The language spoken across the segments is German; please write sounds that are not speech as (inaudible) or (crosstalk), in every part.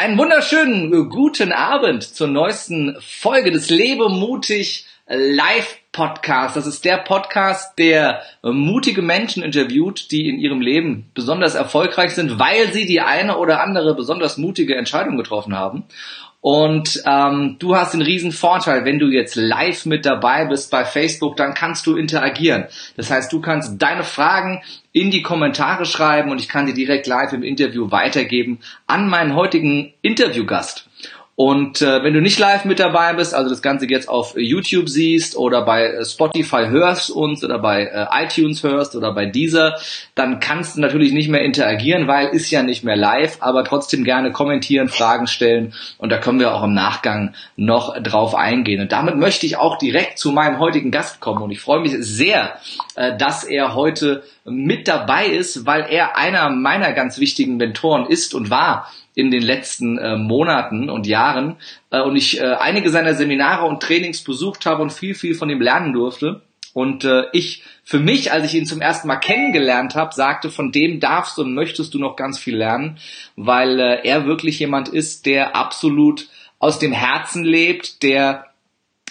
Einen wunderschönen äh, guten Abend zur neuesten Folge des Lebe mutig Live Podcast. Das ist der Podcast, der mutige Menschen interviewt, die in ihrem Leben besonders erfolgreich sind, weil sie die eine oder andere besonders mutige Entscheidung getroffen haben. Und ähm, du hast den riesen Vorteil, wenn du jetzt live mit dabei bist bei Facebook, dann kannst du interagieren. Das heißt, du kannst deine Fragen in die Kommentare schreiben und ich kann die direkt live im Interview weitergeben an meinen heutigen Interviewgast. Und äh, wenn du nicht live mit dabei bist, also das Ganze jetzt auf YouTube siehst oder bei äh, Spotify hörst uns oder bei äh, iTunes hörst oder bei Deezer, dann kannst du natürlich nicht mehr interagieren, weil ist ja nicht mehr live, aber trotzdem gerne kommentieren, Fragen stellen. Und da können wir auch im Nachgang noch drauf eingehen. Und damit möchte ich auch direkt zu meinem heutigen Gast kommen. Und ich freue mich sehr, äh, dass er heute mit dabei ist, weil er einer meiner ganz wichtigen Mentoren ist und war in den letzten äh, Monaten und Jahren äh, und ich äh, einige seiner Seminare und Trainings besucht habe und viel, viel von ihm lernen durfte. Und äh, ich für mich, als ich ihn zum ersten Mal kennengelernt habe, sagte, von dem darfst und möchtest du noch ganz viel lernen, weil äh, er wirklich jemand ist, der absolut aus dem Herzen lebt, der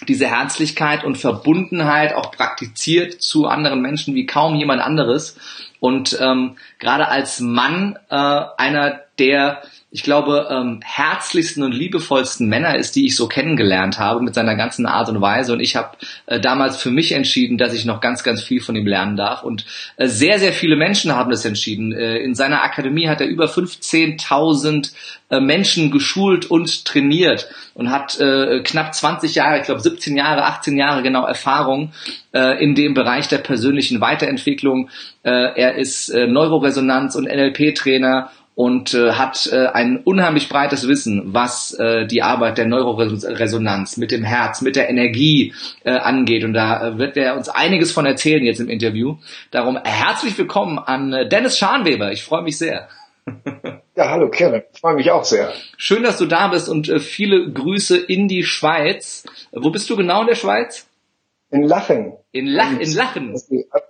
diese Herzlichkeit und Verbundenheit auch praktiziert zu anderen Menschen wie kaum jemand anderes. Und ähm, gerade als Mann äh, einer der ich glaube, ähm, herzlichsten und liebevollsten Männer ist, die ich so kennengelernt habe mit seiner ganzen Art und Weise. Und ich habe äh, damals für mich entschieden, dass ich noch ganz, ganz viel von ihm lernen darf. Und äh, sehr, sehr viele Menschen haben das entschieden. Äh, in seiner Akademie hat er über 15.000 äh, Menschen geschult und trainiert und hat äh, knapp 20 Jahre, ich glaube 17 Jahre, 18 Jahre genau Erfahrung äh, in dem Bereich der persönlichen Weiterentwicklung. Äh, er ist äh, Neuroresonanz- und NLP-Trainer und äh, hat äh, ein unheimlich breites Wissen, was äh, die Arbeit der Neuroresonanz mit dem Herz, mit der Energie äh, angeht. Und da äh, wird er uns einiges von erzählen jetzt im Interview. Darum herzlich willkommen an äh, Dennis Scharnweber. Ich freue mich sehr. (laughs) Ja, hallo Kevin. Ich freue mich auch sehr. Schön, dass du da bist und äh, viele Grüße in die Schweiz. Wo bist du genau in der Schweiz? In Lachen. In, Lach, in Lachen.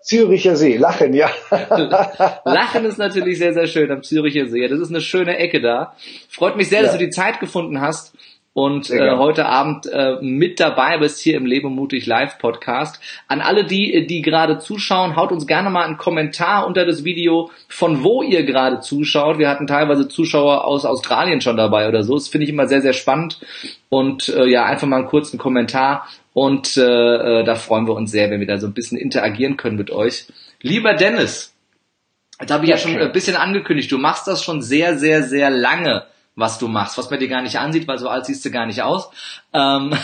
Züricher See, Lachen, ja. (laughs) Lachen ist natürlich sehr, sehr schön am Züricher See. Das ist eine schöne Ecke da. Freut mich sehr, ja. dass du die Zeit gefunden hast und äh, heute Abend äh, mit dabei bist hier im Leben mutig Live Podcast. An alle die, die gerade zuschauen, haut uns gerne mal einen Kommentar unter das Video, von wo ihr gerade zuschaut. Wir hatten teilweise Zuschauer aus Australien schon dabei oder so. Das finde ich immer sehr, sehr spannend. Und äh, ja, einfach mal einen kurzen Kommentar. Und äh, äh, da freuen wir uns sehr, wenn wir da so ein bisschen interagieren können mit euch. Lieber Dennis, das habe ich ja schon ein bisschen angekündigt. Du machst das schon sehr, sehr, sehr lange was du machst, was man dir gar nicht ansieht, weil so alt siehst du gar nicht aus. Ähm (laughs) und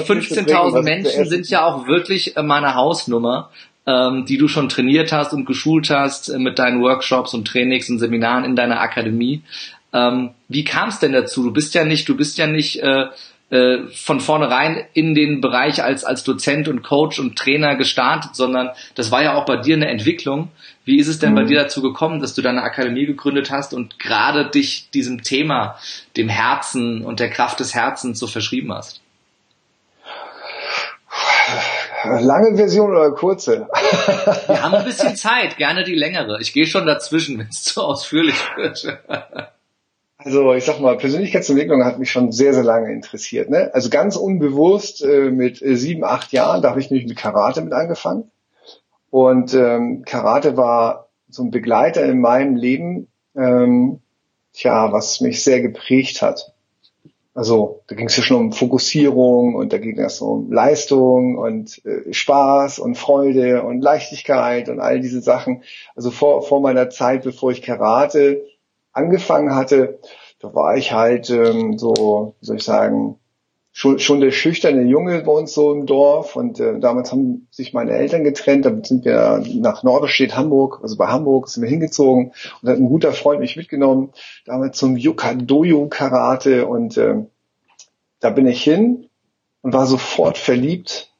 15.000 Menschen sind ja auch wirklich äh, meine Hausnummer, ähm, die du schon trainiert hast und geschult hast äh, mit deinen Workshops und Trainings und Seminaren in deiner Akademie. Ähm, wie kam es denn dazu? Du bist ja nicht, du bist ja nicht äh, äh, von vornherein in den Bereich als, als Dozent und Coach und Trainer gestartet, sondern das war ja auch bei dir eine Entwicklung. Wie ist es denn mhm. bei dir dazu gekommen, dass du deine Akademie gegründet hast und gerade dich diesem Thema, dem Herzen und der Kraft des Herzens so verschrieben hast? Lange Version oder kurze? Wir haben ein bisschen Zeit, gerne die längere. Ich gehe schon dazwischen, wenn es zu ausführlich wird. Also ich sag mal, Persönlichkeitsentwicklung hat mich schon sehr, sehr lange interessiert. Ne? Also ganz unbewusst äh, mit äh, sieben, acht Jahren, da habe ich nämlich mit Karate mit angefangen. Und ähm, Karate war so ein Begleiter in meinem Leben, ähm, tja, was mich sehr geprägt hat. Also da ging es ja schon um Fokussierung und da ging es um Leistung und äh, Spaß und Freude und Leichtigkeit und all diese Sachen. Also vor, vor meiner Zeit, bevor ich Karate angefangen hatte, da war ich halt ähm, so, wie soll ich sagen, schon, schon der schüchterne Junge bei uns so im Dorf und äh, damals haben sich meine Eltern getrennt, damit sind wir nach Norderstedt, Hamburg, also bei Hamburg sind wir hingezogen und hat ein guter Freund mich mitgenommen, damals zum Yukadoyo Karate und äh, da bin ich hin und war sofort verliebt,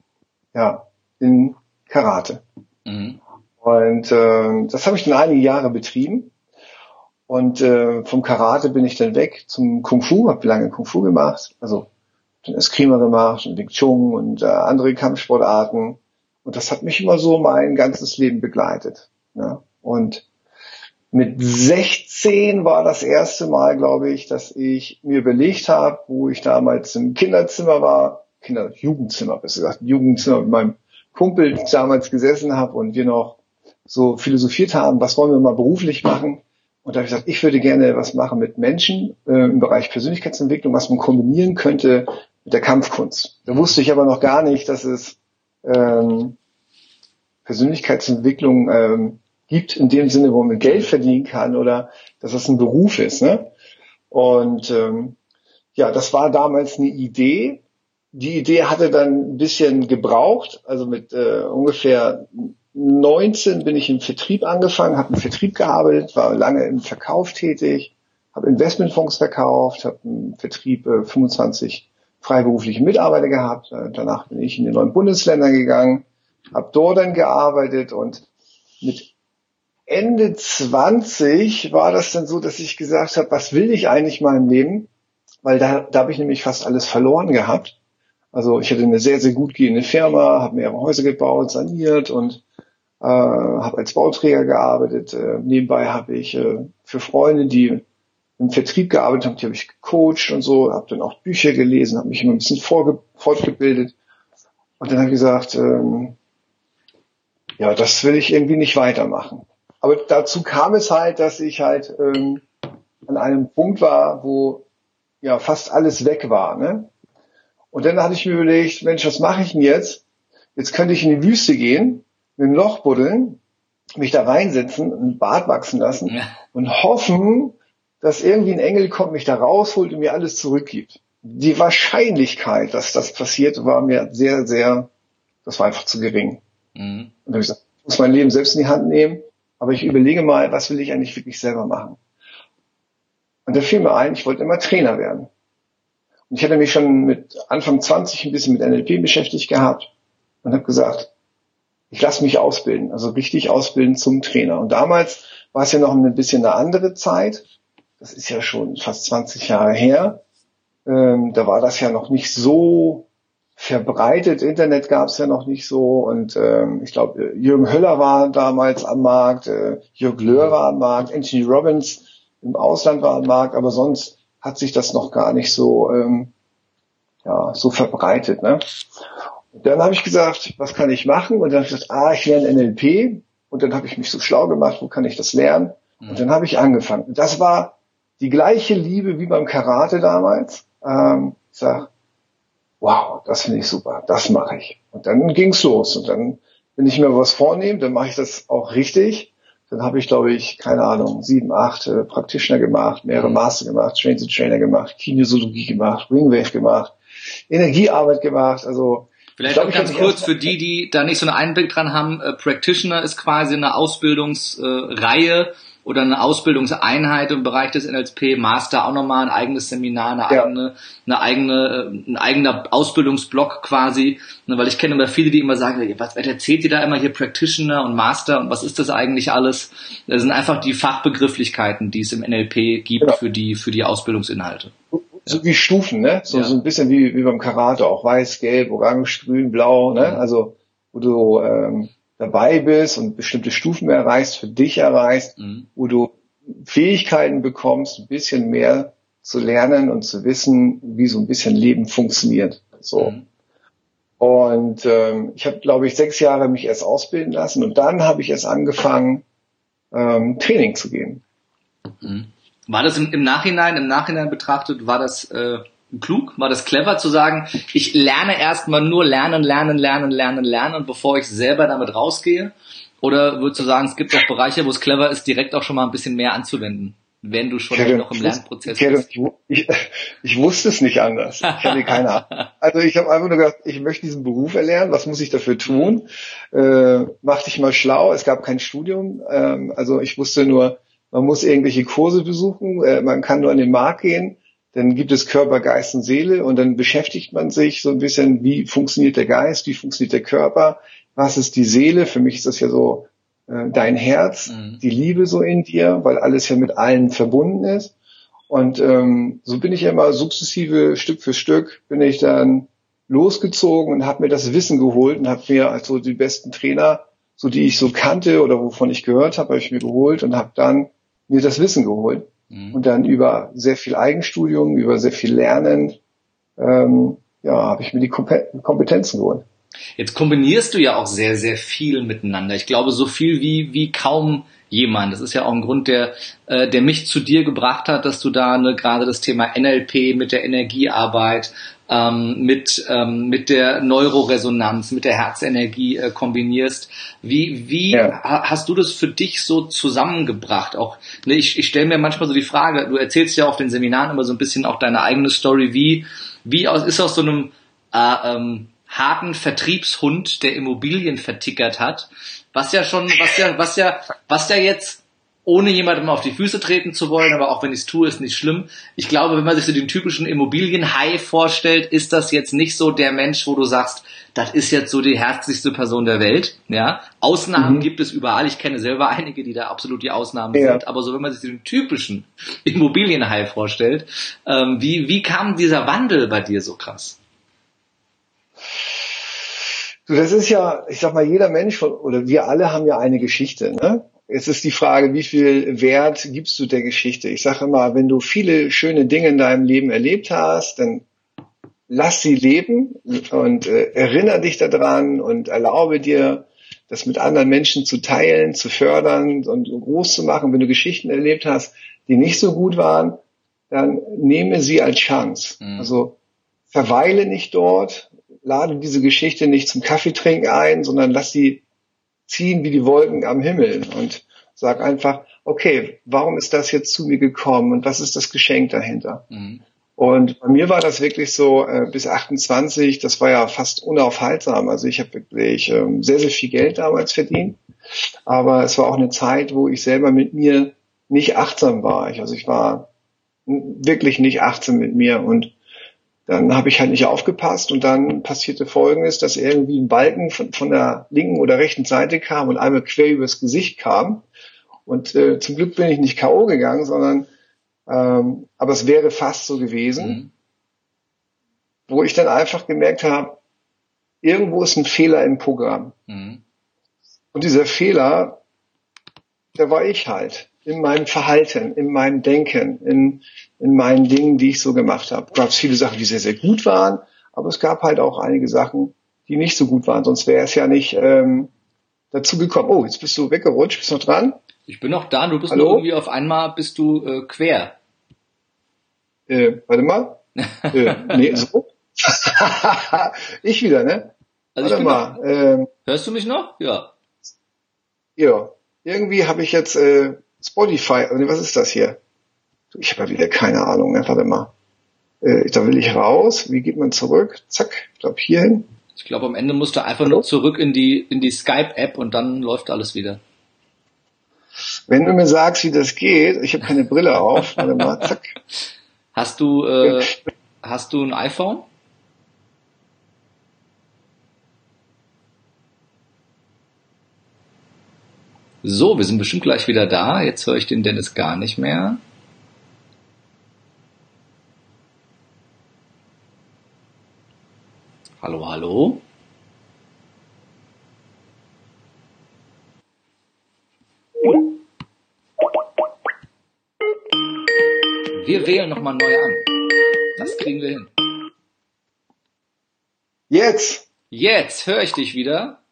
ja, in Karate. Mhm. Und äh, das habe ich dann einige Jahre betrieben und äh, vom Karate bin ich dann weg zum Kung Fu, habe lange Kung Fu gemacht, also den Eskrima gemacht und Wing Chun und äh, andere Kampfsportarten. Und das hat mich immer so mein ganzes Leben begleitet. Ja. Und mit 16 war das erste Mal, glaube ich, dass ich mir überlegt habe, wo ich damals im Kinderzimmer war, Kinder, Jugendzimmer, besser gesagt, Jugendzimmer mit meinem Kumpel damals gesessen habe und wir noch so philosophiert haben, was wollen wir mal beruflich machen? Und da habe ich gesagt, ich würde gerne was machen mit Menschen äh, im Bereich Persönlichkeitsentwicklung, was man kombinieren könnte mit der Kampfkunst. Da wusste ich aber noch gar nicht, dass es ähm, Persönlichkeitsentwicklung ähm, gibt in dem Sinne, wo man Geld verdienen kann oder dass das ein Beruf ist. Ne? Und ähm, ja, das war damals eine Idee. Die Idee hatte dann ein bisschen gebraucht. Also mit äh, ungefähr 19 bin ich im Vertrieb angefangen, habe im Vertrieb gearbeitet, war lange im Verkauf tätig, habe Investmentfonds verkauft, habe im Vertrieb äh, 25 freiberufliche Mitarbeiter gehabt. Äh, danach bin ich in die neuen Bundesländer gegangen, habe dort dann gearbeitet und mit Ende 20 war das dann so, dass ich gesagt habe, was will ich eigentlich mal im Leben? Weil da, da habe ich nämlich fast alles verloren gehabt. Also ich hatte eine sehr, sehr gut gehende Firma, habe mehrere Häuser gebaut, saniert und äh, habe als Bauträger gearbeitet. Äh, nebenbei habe ich äh, für Freunde, die im Vertrieb gearbeitet haben, die habe ich gecoacht und so, habe dann auch Bücher gelesen, habe mich immer ein bisschen fortgebildet. Und dann habe ich gesagt, ähm, ja, das will ich irgendwie nicht weitermachen. Aber dazu kam es halt, dass ich halt ähm, an einem Punkt war, wo ja fast alles weg war. Ne? Und dann hatte ich mir überlegt, Mensch, was mache ich denn jetzt? Jetzt könnte ich in die Wüste gehen, mit dem Loch buddeln, mich da reinsetzen, ein Bart wachsen lassen ja. und hoffen, dass irgendwie ein Engel kommt, mich da rausholt und mir alles zurückgibt. Die Wahrscheinlichkeit, dass das passiert, war mir sehr, sehr, das war einfach zu gering. Mhm. Und dann habe ich gesagt, ich muss mein Leben selbst in die Hand nehmen aber ich überlege mal, was will ich eigentlich wirklich selber machen? Und da fiel mir ein, ich wollte immer Trainer werden. Und ich hatte mich schon mit Anfang 20 ein bisschen mit NLP beschäftigt gehabt und habe gesagt, ich lasse mich ausbilden, also richtig ausbilden zum Trainer. Und damals war es ja noch ein bisschen eine andere Zeit. Das ist ja schon fast 20 Jahre her. Ähm, da war das ja noch nicht so verbreitet. Internet gab es ja noch nicht so und ähm, ich glaube, Jürgen Höller war damals am Markt, äh, Jörg Löhr war am Markt, Anthony Robbins im Ausland war am Markt, aber sonst hat sich das noch gar nicht so ähm, ja, so verbreitet. Ne? Dann habe ich gesagt, was kann ich machen? Und dann habe ich gesagt, ah, ich lerne NLP. Und dann habe ich mich so schlau gemacht, wo kann ich das lernen? Und dann habe ich angefangen. Und das war die gleiche Liebe wie beim Karate damals. Ähm, ich sag, wow, das finde ich super, das mache ich. Und dann ging's los. Und dann, wenn ich mir was vornehme, dann mache ich das auch richtig. Dann habe ich, glaube ich, keine Ahnung, sieben, acht äh, Practitioner gemacht, mehrere Master gemacht, Train to Trainer gemacht, Kinesiologie gemacht, Wingwave gemacht, Energiearbeit gemacht. Also Vielleicht glaub, auch ganz kurz für die, die da nicht so einen Einblick dran haben, äh, Practitioner ist quasi eine Ausbildungsreihe, äh, oder eine Ausbildungseinheit im Bereich des NLP, Master auch nochmal ein eigenes Seminar, eine ja. eigene, eine eigene, äh, ein eigener Ausbildungsblock quasi, ne, weil ich kenne immer viele, die immer sagen, was, erzählt ihr da immer hier Practitioner und Master und was ist das eigentlich alles? Das sind einfach die Fachbegrifflichkeiten, die es im NLP gibt genau. für die, für die Ausbildungsinhalte. So wie Stufen, ne? So, so ein bisschen wie, wie beim Karate, auch weiß, gelb, orange, grün, blau, ne? Also, wo du, ähm, dabei bist und bestimmte Stufen erreichst, für dich erreichst, mhm. wo du Fähigkeiten bekommst, ein bisschen mehr zu lernen und zu wissen, wie so ein bisschen Leben funktioniert. So. Mhm. Und ähm, ich habe, glaube ich, sechs Jahre mich erst ausbilden lassen und dann habe ich erst angefangen, ähm, Training zu geben. Mhm. War das im, im, Nachhinein, im Nachhinein betrachtet, war das äh, klug? War das clever zu sagen, ich lerne erstmal nur lernen, lernen, lernen, lernen, lernen, bevor ich selber damit rausgehe? Oder würdest du sagen, es gibt auch Bereiche, wo es clever ist, direkt auch schon mal ein bisschen mehr anzuwenden? wenn du schon hätte, noch im Lernprozess bist. Ich, ich, ich, wusste es nicht anders. Ich hatte keine Ahnung. Also ich habe einfach nur gedacht, ich möchte diesen Beruf erlernen. Was muss ich dafür tun? Äh, mach dich mal schlau. Es gab kein Studium. Ähm, also ich wusste nur, man muss irgendwelche Kurse besuchen. Äh, man kann nur an den Markt gehen dann gibt es Körper, Geist und Seele und dann beschäftigt man sich so ein bisschen, wie funktioniert der Geist, wie funktioniert der Körper, was ist die Seele? Für mich ist das ja so äh, dein Herz, mhm. die Liebe so in dir, weil alles ja mit allen verbunden ist. Und ähm, so bin ich ja immer sukzessive, Stück für Stück, bin ich dann losgezogen und habe mir das Wissen geholt und habe mir also die besten Trainer, so die ich so kannte oder wovon ich gehört habe, habe ich mir geholt und habe dann mir das Wissen geholt mhm. und dann über sehr viel Eigenstudium, über sehr viel Lernen, ähm, ja, habe ich mir die Kompetenzen geholt. Jetzt kombinierst du ja auch sehr, sehr viel miteinander. Ich glaube, so viel wie, wie kaum jemand. Das ist ja auch ein Grund, der, äh, der mich zu dir gebracht hat, dass du da ne, gerade das Thema NLP mit der Energiearbeit, ähm, mit, ähm, mit der Neuroresonanz, mit der Herzenergie äh, kombinierst. Wie, wie ja. hast du das für dich so zusammengebracht? Auch, ne, ich, ich stelle mir manchmal so die Frage, du erzählst ja auf den Seminaren immer so ein bisschen auch deine eigene Story, wie, wie aus, ist aus so einem äh, ähm, harten Vertriebshund, der Immobilien vertickert hat, was ja schon, was ja, was ja, was ja jetzt ohne jemandem auf die Füße treten zu wollen, aber auch wenn ich es tue, ist nicht schlimm. Ich glaube, wenn man sich so den typischen Immobilienhai vorstellt, ist das jetzt nicht so der Mensch, wo du sagst, das ist jetzt so die herzlichste Person der Welt. Ja, Ausnahmen mhm. gibt es überall. Ich kenne selber (laughs) einige, die da absolut die Ausnahmen ja. sind. Aber so, wenn man sich den typischen (laughs) Immobilienhai vorstellt, ähm, wie wie kam dieser Wandel bei dir so krass? Du, das ist ja, ich sag mal, jeder Mensch oder wir alle haben ja eine Geschichte. Ne? Es ist die Frage, wie viel Wert gibst du der Geschichte? Ich sage immer, wenn du viele schöne Dinge in deinem Leben erlebt hast, dann lass sie leben und äh, erinnere dich daran und erlaube dir, das mit anderen Menschen zu teilen, zu fördern und groß zu machen. Wenn du Geschichten erlebt hast, die nicht so gut waren, dann nehme sie als Chance. Mhm. Also verweile nicht dort, lade diese Geschichte nicht zum Kaffeetrinken ein, sondern lass sie ziehen wie die Wolken am Himmel und sag einfach, okay, warum ist das jetzt zu mir gekommen und was ist das Geschenk dahinter? Mhm. Und bei mir war das wirklich so äh, bis 28, das war ja fast unaufhaltsam. Also ich habe wirklich ähm, sehr, sehr viel Geld damals verdient. Aber es war auch eine Zeit, wo ich selber mit mir nicht achtsam war. Ich, also ich war wirklich nicht achtsam mit mir und dann habe ich halt nicht aufgepasst und dann passierte Folgendes, dass irgendwie ein Balken von, von der linken oder rechten Seite kam und einmal quer übers Gesicht kam. Und äh, zum Glück bin ich nicht K.O. gegangen, sondern ähm, aber es wäre fast so gewesen, mhm. wo ich dann einfach gemerkt habe, irgendwo ist ein Fehler im Programm. Mhm. Und dieser Fehler, der war ich halt in meinem Verhalten, in meinem Denken, in, in meinen Dingen, die ich so gemacht habe. Gab es viele Sachen, die sehr, sehr gut waren, aber es gab halt auch einige Sachen, die nicht so gut waren. Sonst wäre es ja nicht ähm, dazu gekommen. Oh, jetzt bist du weggerutscht, bist du noch dran? Ich bin noch da, du bist Hallo? nur irgendwie auf einmal bist du äh, quer. Äh, warte mal. (laughs) äh, nee, so. (laughs) ich wieder, ne? Also warte mal. Ähm, Hörst du mich noch? Ja. Ja. Irgendwie habe ich jetzt äh, Spotify, was ist das hier? Ich habe ja wieder keine Ahnung, ne? warte mal. Äh, da will ich raus. Wie geht man zurück? Zack, ich glaube hier hin. Ich glaube, am Ende musst du einfach Hallo? nur zurück in die, in die Skype-App und dann läuft alles wieder. Wenn du mir sagst, wie das geht, ich habe keine Brille auf, warte mal, zack. Hast du, äh, hast du ein iPhone? So, wir sind bestimmt gleich wieder da. Jetzt höre ich den Dennis gar nicht mehr. Hallo, hallo. Wir wählen nochmal neu an. Das kriegen wir hin. Jetzt. Jetzt höre ich dich wieder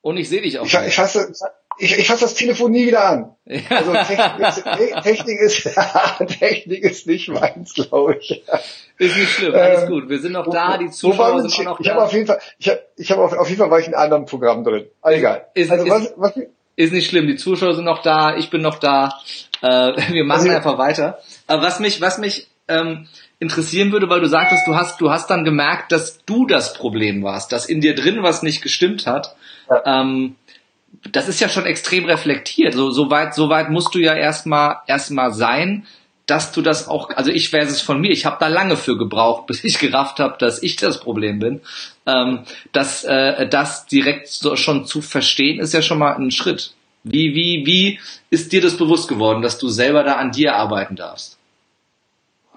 und ich sehe dich auch. Ich, ich, hasse, ich, ich fasse das Telefon nie wieder an. Also Technik ist, (laughs) Technik ist, (laughs) Technik ist nicht meins, glaube ich. Ist nicht schlimm, alles ähm, gut. Wir sind noch da, die Zuschauer sind auch noch ich da. Ich habe auf jeden Fall, ich habe ich hab auf, auf jeden Fall war ich in einem anderen Programm drin. Aber egal. Ist, also, ist, was, was, ist nicht schlimm, die Zuschauer sind noch da, ich bin noch da. Äh, (laughs) wir machen also, einfach weiter. Aber was mich, was mich ähm, interessieren würde, weil du sagtest, du hast, du hast dann gemerkt, dass du das Problem warst, dass in dir drin was nicht gestimmt hat. Ja. Ähm, das ist ja schon extrem reflektiert. So, so weit, so weit musst du ja erstmal erstmal sein, dass du das auch, also ich weiß es von mir, ich habe da lange für gebraucht, (laughs) bis ich gerafft habe, dass ich das Problem bin. Ähm, dass äh, das direkt so schon zu verstehen, ist ja schon mal ein Schritt. Wie, wie, wie ist dir das bewusst geworden, dass du selber da an dir arbeiten darfst?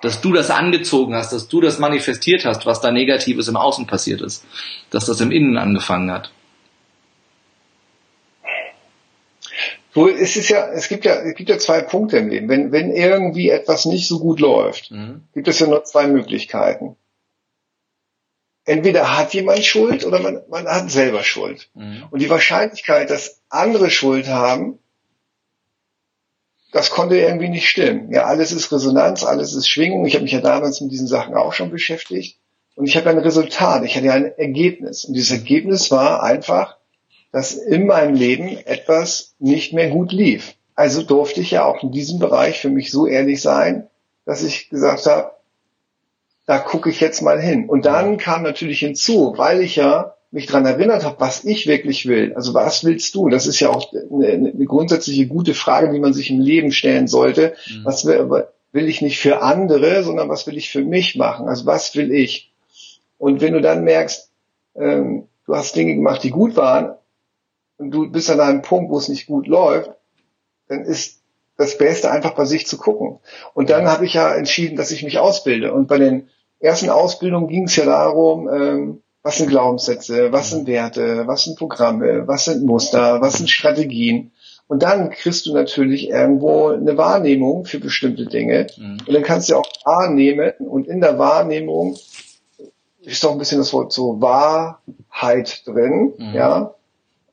Dass du das angezogen hast, dass du das manifestiert hast, was da Negatives im Außen passiert ist. Dass das im Innen angefangen hat. So, es ist ja, es gibt ja, es gibt ja zwei Punkte im Leben. Wenn, wenn irgendwie etwas nicht so gut läuft, mhm. gibt es ja nur zwei Möglichkeiten. Entweder hat jemand Schuld oder man, man hat selber Schuld. Mhm. Und die Wahrscheinlichkeit, dass andere Schuld haben, das konnte irgendwie nicht stimmen. Ja, alles ist Resonanz, alles ist Schwingung. Ich habe mich ja damals mit diesen Sachen auch schon beschäftigt. Und ich habe ein Resultat, ich hatte ein Ergebnis. Und dieses Ergebnis war einfach, dass in meinem Leben etwas nicht mehr gut lief. Also durfte ich ja auch in diesem Bereich für mich so ehrlich sein, dass ich gesagt habe, da gucke ich jetzt mal hin. Und dann kam natürlich hinzu, weil ich ja mich dran erinnert habe, was ich wirklich will. Also was willst du? Das ist ja auch eine, eine grundsätzliche gute Frage, die man sich im Leben stellen sollte. Mhm. Was will, will ich nicht für andere, sondern was will ich für mich machen? Also was will ich? Und wenn du dann merkst, ähm, du hast Dinge gemacht, die gut waren, und du bist an einem Punkt, wo es nicht gut läuft, dann ist das Beste einfach bei sich zu gucken. Und dann habe ich ja entschieden, dass ich mich ausbilde. Und bei den ersten Ausbildungen ging es ja darum, ähm, was sind Glaubenssätze, was sind Werte, was sind Programme, was sind Muster, was sind Strategien. Und dann kriegst du natürlich irgendwo eine Wahrnehmung für bestimmte Dinge. Mhm. Und dann kannst du auch wahrnehmen und in der Wahrnehmung ist doch ein bisschen das Wort so Wahrheit drin, mhm. ja.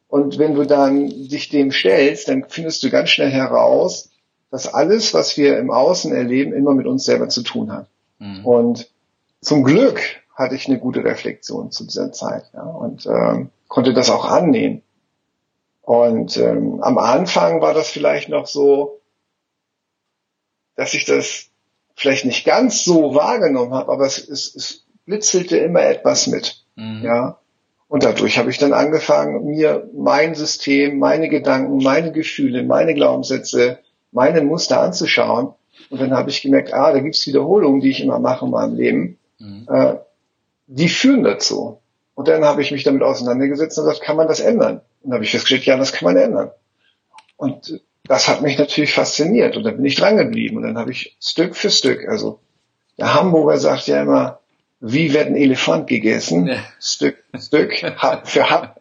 Und wenn du dann dich dem stellst, dann findest du ganz schnell heraus, dass alles, was wir im Außen erleben, immer mit uns selber zu tun hat. Mhm. Und zum Glück hatte ich eine gute Reflexion zu dieser Zeit ja, und ähm, konnte das auch annehmen. Und ähm, am Anfang war das vielleicht noch so, dass ich das vielleicht nicht ganz so wahrgenommen habe, aber es, es, es blitzelte immer etwas mit. Mhm. Ja. Und dadurch habe ich dann angefangen, mir mein System, meine Gedanken, meine Gefühle, meine Glaubenssätze, meine Muster anzuschauen. Und dann habe ich gemerkt, ah, da gibt's Wiederholungen, die ich immer mache in meinem Leben. Mhm. Äh, die führen dazu. Und dann habe ich mich damit auseinandergesetzt und gesagt, kann man das ändern? Und dann habe ich festgestellt, ja, das kann man ändern. Und das hat mich natürlich fasziniert und dann bin ich dran geblieben und dann habe ich Stück für Stück, also der Hamburger sagt ja immer, wie wird ein Elefant gegessen? Ja. Stück, Stück, (laughs) Hab für Hab,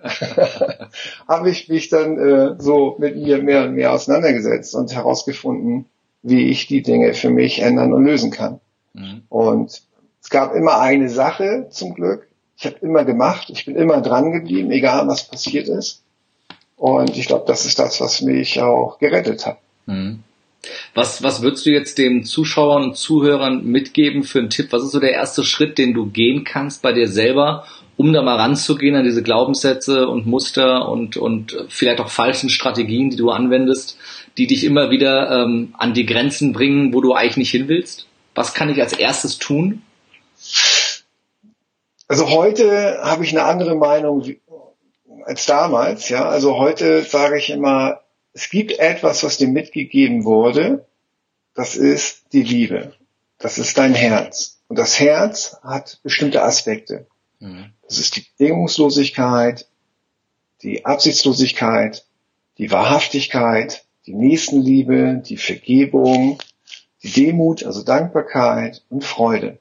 habe ich mich dann äh, so mit mir mehr und mehr auseinandergesetzt und herausgefunden, wie ich die Dinge für mich ändern und lösen kann. Mhm. Und es gab immer eine Sache zum Glück. Ich habe immer gemacht, ich bin immer dran geblieben, egal was passiert ist. Und ich glaube, das ist das, was mich auch gerettet hat. Mhm. Was, was würdest du jetzt den Zuschauern und Zuhörern mitgeben für einen Tipp? Was ist so der erste Schritt, den du gehen kannst bei dir selber, um da mal ranzugehen an diese Glaubenssätze und Muster und, und vielleicht auch falschen Strategien, die du anwendest, die dich immer wieder ähm, an die Grenzen bringen, wo du eigentlich nicht hin willst? Was kann ich als erstes tun? Also heute habe ich eine andere Meinung als damals. Ja, also heute sage ich immer, es gibt etwas, was dir mitgegeben wurde, das ist die Liebe. Das ist dein Herz. Und das Herz hat bestimmte Aspekte. Mhm. Das ist die Bedingungslosigkeit, die Absichtslosigkeit, die Wahrhaftigkeit, die Nächstenliebe, die Vergebung, die Demut, also Dankbarkeit und Freude.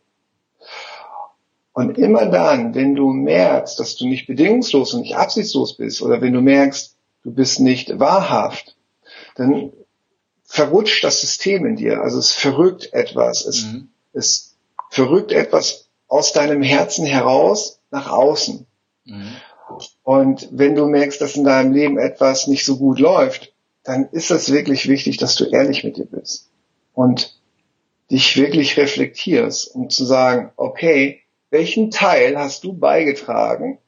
Und immer dann, wenn du merkst, dass du nicht bedingungslos und nicht absichtslos bist, oder wenn du merkst, du bist nicht wahrhaft, dann verrutscht das System in dir. Also es verrückt etwas. Es, mhm. es verrückt etwas aus deinem Herzen heraus nach außen. Mhm. Und wenn du merkst, dass in deinem Leben etwas nicht so gut läuft, dann ist es wirklich wichtig, dass du ehrlich mit dir bist und dich wirklich reflektierst, um zu sagen, okay, welchen Teil hast du beigetragen,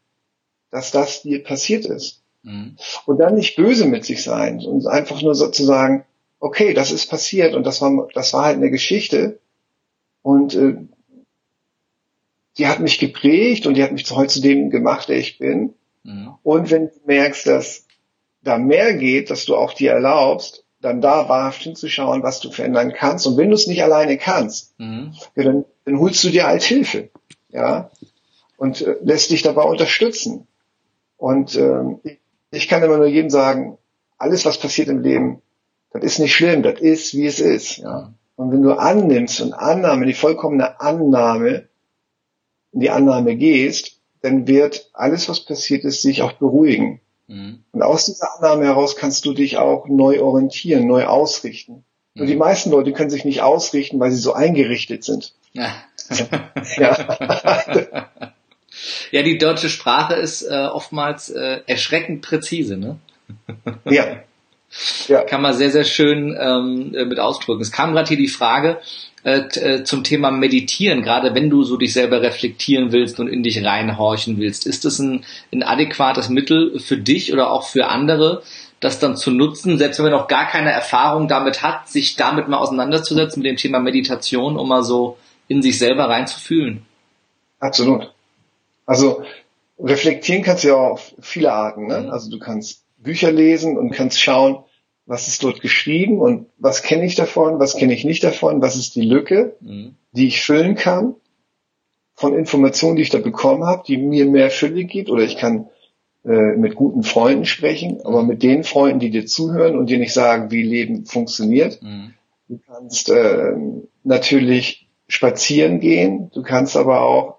dass das dir passiert ist? Mhm. Und dann nicht böse mit sich sein und einfach nur so zu sagen, okay, das ist passiert und das war, das war halt eine Geschichte und äh, die hat mich geprägt und die hat mich heute zu dem gemacht, der ich bin. Mhm. Und wenn du merkst, dass da mehr geht, dass du auch dir erlaubst, dann da wahrhaft hinzuschauen, was du verändern kannst. Und wenn du es nicht alleine kannst, mhm. ja, dann, dann holst du dir halt Hilfe, ja, und äh, lässt dich dabei unterstützen. Und ähm, ich kann immer nur jedem sagen, alles, was passiert im Leben, das ist nicht schlimm, das ist, wie es ist. Ja. Und wenn du annimmst und Annahme, die vollkommene Annahme, in die Annahme gehst, dann wird alles, was passiert ist, sich auch beruhigen. Mhm. Und aus dieser Annahme heraus kannst du dich auch neu orientieren, neu ausrichten. Mhm. Und die meisten Leute können sich nicht ausrichten, weil sie so eingerichtet sind. Ja. ja. (laughs) (laughs) ja, die deutsche Sprache ist äh, oftmals äh, erschreckend präzise, ne? (laughs) ja. ja. Kann man sehr, sehr schön ähm, äh, mit ausdrücken. Es kam gerade hier die Frage, äh, äh, zum Thema Meditieren, gerade wenn du so dich selber reflektieren willst und in dich reinhorchen willst. Ist das ein, ein adäquates Mittel für dich oder auch für andere, das dann zu nutzen, selbst wenn man noch gar keine Erfahrung damit hat, sich damit mal auseinanderzusetzen mit dem Thema Meditation, um mal so in sich selber reinzufühlen? Absolut. Also reflektieren kannst du ja auf viele Arten. Ne? Mhm. Also du kannst Bücher lesen und kannst schauen, was ist dort geschrieben und was kenne ich davon, was kenne ich nicht davon, was ist die Lücke, mhm. die ich füllen kann von Informationen, die ich da bekommen habe, die mir mehr Fülle gibt oder ich kann äh, mit guten Freunden sprechen, aber mit den Freunden, die dir zuhören und dir nicht sagen, wie Leben funktioniert. Mhm. Du kannst äh, natürlich spazieren gehen, du kannst aber auch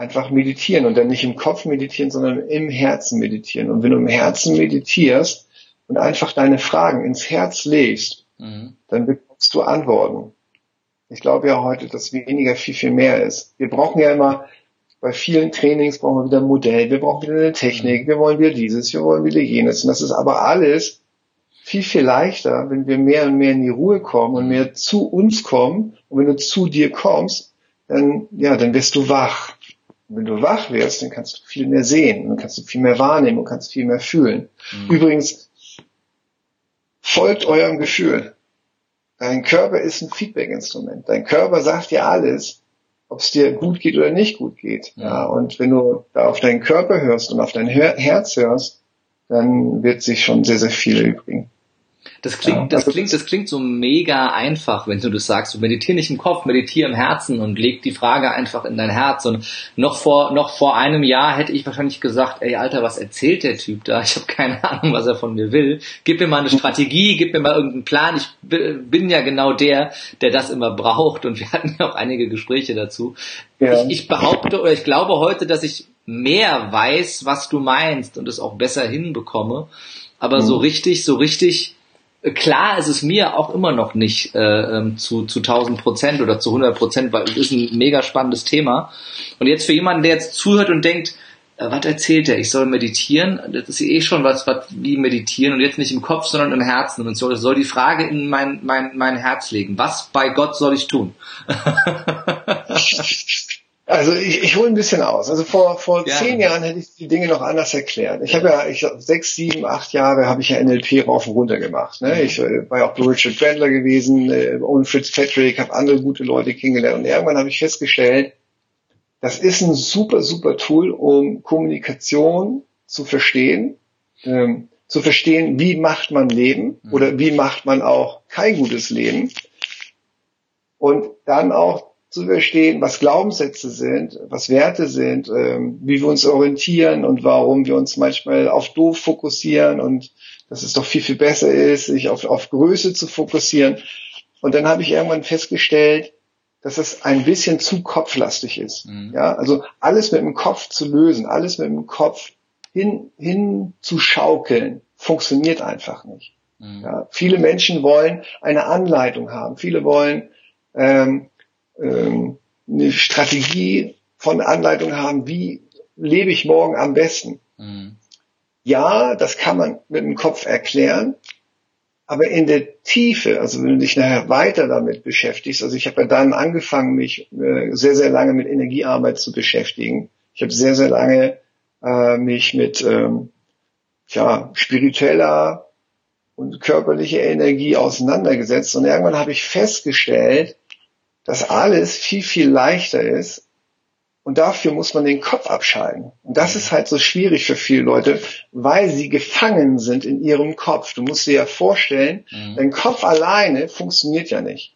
einfach meditieren und dann nicht im Kopf meditieren, sondern im Herzen meditieren. Und wenn du im Herzen meditierst, und einfach deine Fragen ins Herz legst, mhm. dann bekommst du Antworten. Ich glaube ja heute, dass weniger viel, viel mehr ist. Wir brauchen ja immer, bei vielen Trainings brauchen wir wieder ein Modell, wir brauchen wieder eine Technik, wir wollen wieder dieses, wir wollen wieder jenes. Und das ist aber alles viel, viel leichter, wenn wir mehr und mehr in die Ruhe kommen und mehr zu uns kommen. Und wenn du zu dir kommst, dann, ja, dann wirst du wach. Und wenn du wach wirst, dann kannst du viel mehr sehen, dann kannst du viel mehr wahrnehmen und kannst viel mehr fühlen. Mhm. Übrigens, folgt eurem Gefühl. Dein Körper ist ein Feedback-Instrument. Dein Körper sagt dir alles, ob es dir gut geht oder nicht gut geht. Ja, und wenn du da auf deinen Körper hörst und auf dein Herz hörst, dann wird sich schon sehr, sehr viel übrigen. Das klingt, das also klingt, das klingt so mega einfach, wenn du das sagst. Du meditier nicht im Kopf, meditier im Herzen und leg die Frage einfach in dein Herz. Und noch vor, noch vor einem Jahr hätte ich wahrscheinlich gesagt, ey Alter, was erzählt der Typ da? Ich habe keine (laughs) Ahnung, was er von mir will. Gib mir mal eine Strategie, gib mir mal irgendeinen Plan. Ich bin ja genau der, der das immer braucht. Und wir hatten ja auch einige Gespräche dazu. Ja. Ich, ich behaupte oder ich glaube heute, dass ich mehr weiß, was du meinst und es auch besser hinbekomme. Aber mhm. so richtig, so richtig klar ist es mir auch immer noch nicht äh, ähm, zu, zu 1000 Prozent oder zu 100 Prozent, weil es ist ein mega spannendes Thema. Und jetzt für jemanden, der jetzt zuhört und denkt, äh, was erzählt er? Ich soll meditieren? Das ist eh schon was, was wie meditieren und jetzt nicht im Kopf, sondern im Herzen. Und soll, soll die Frage in mein, mein, mein Herz legen. Was bei Gott soll ich tun? (laughs) Also ich, ich hole ein bisschen aus. Also vor, vor ja. zehn Jahren hätte ich die Dinge noch anders erklärt. Ich habe ja, ich sechs, sieben, acht Jahre habe ich ja NLP rauf und runter gemacht. Ne? Ich äh, war ja auch bei Richard Bandler gewesen, äh, ohne Fritz Patrick, habe andere gute Leute kennengelernt und irgendwann habe ich festgestellt, das ist ein super, super Tool, um Kommunikation zu verstehen, ähm, zu verstehen, wie macht man Leben mhm. oder wie macht man auch kein gutes Leben und dann auch zu verstehen, was Glaubenssätze sind, was Werte sind, ähm, wie wir uns orientieren und warum wir uns manchmal auf doof fokussieren und dass es doch viel, viel besser ist, sich auf, auf Größe zu fokussieren. Und dann habe ich irgendwann festgestellt, dass es ein bisschen zu kopflastig ist. Mhm. Ja, also alles mit dem Kopf zu lösen, alles mit dem Kopf hin, hin zu schaukeln, funktioniert einfach nicht. Mhm. Ja, viele Menschen wollen eine Anleitung haben. Viele wollen ähm, ähm, eine Strategie von Anleitung haben, wie lebe ich morgen am besten. Mhm. Ja, das kann man mit dem Kopf erklären, aber in der Tiefe, also wenn du dich nachher weiter damit beschäftigst, also ich habe ja dann angefangen, mich äh, sehr, sehr lange mit Energiearbeit zu beschäftigen. Ich habe sehr, sehr lange äh, mich mit ähm, ja, spiritueller und körperlicher Energie auseinandergesetzt und irgendwann habe ich festgestellt, dass alles viel, viel leichter ist. Und dafür muss man den Kopf abschalten. Und das ist halt so schwierig für viele Leute, weil sie gefangen sind in ihrem Kopf. Du musst dir ja vorstellen, mhm. dein Kopf alleine funktioniert ja nicht.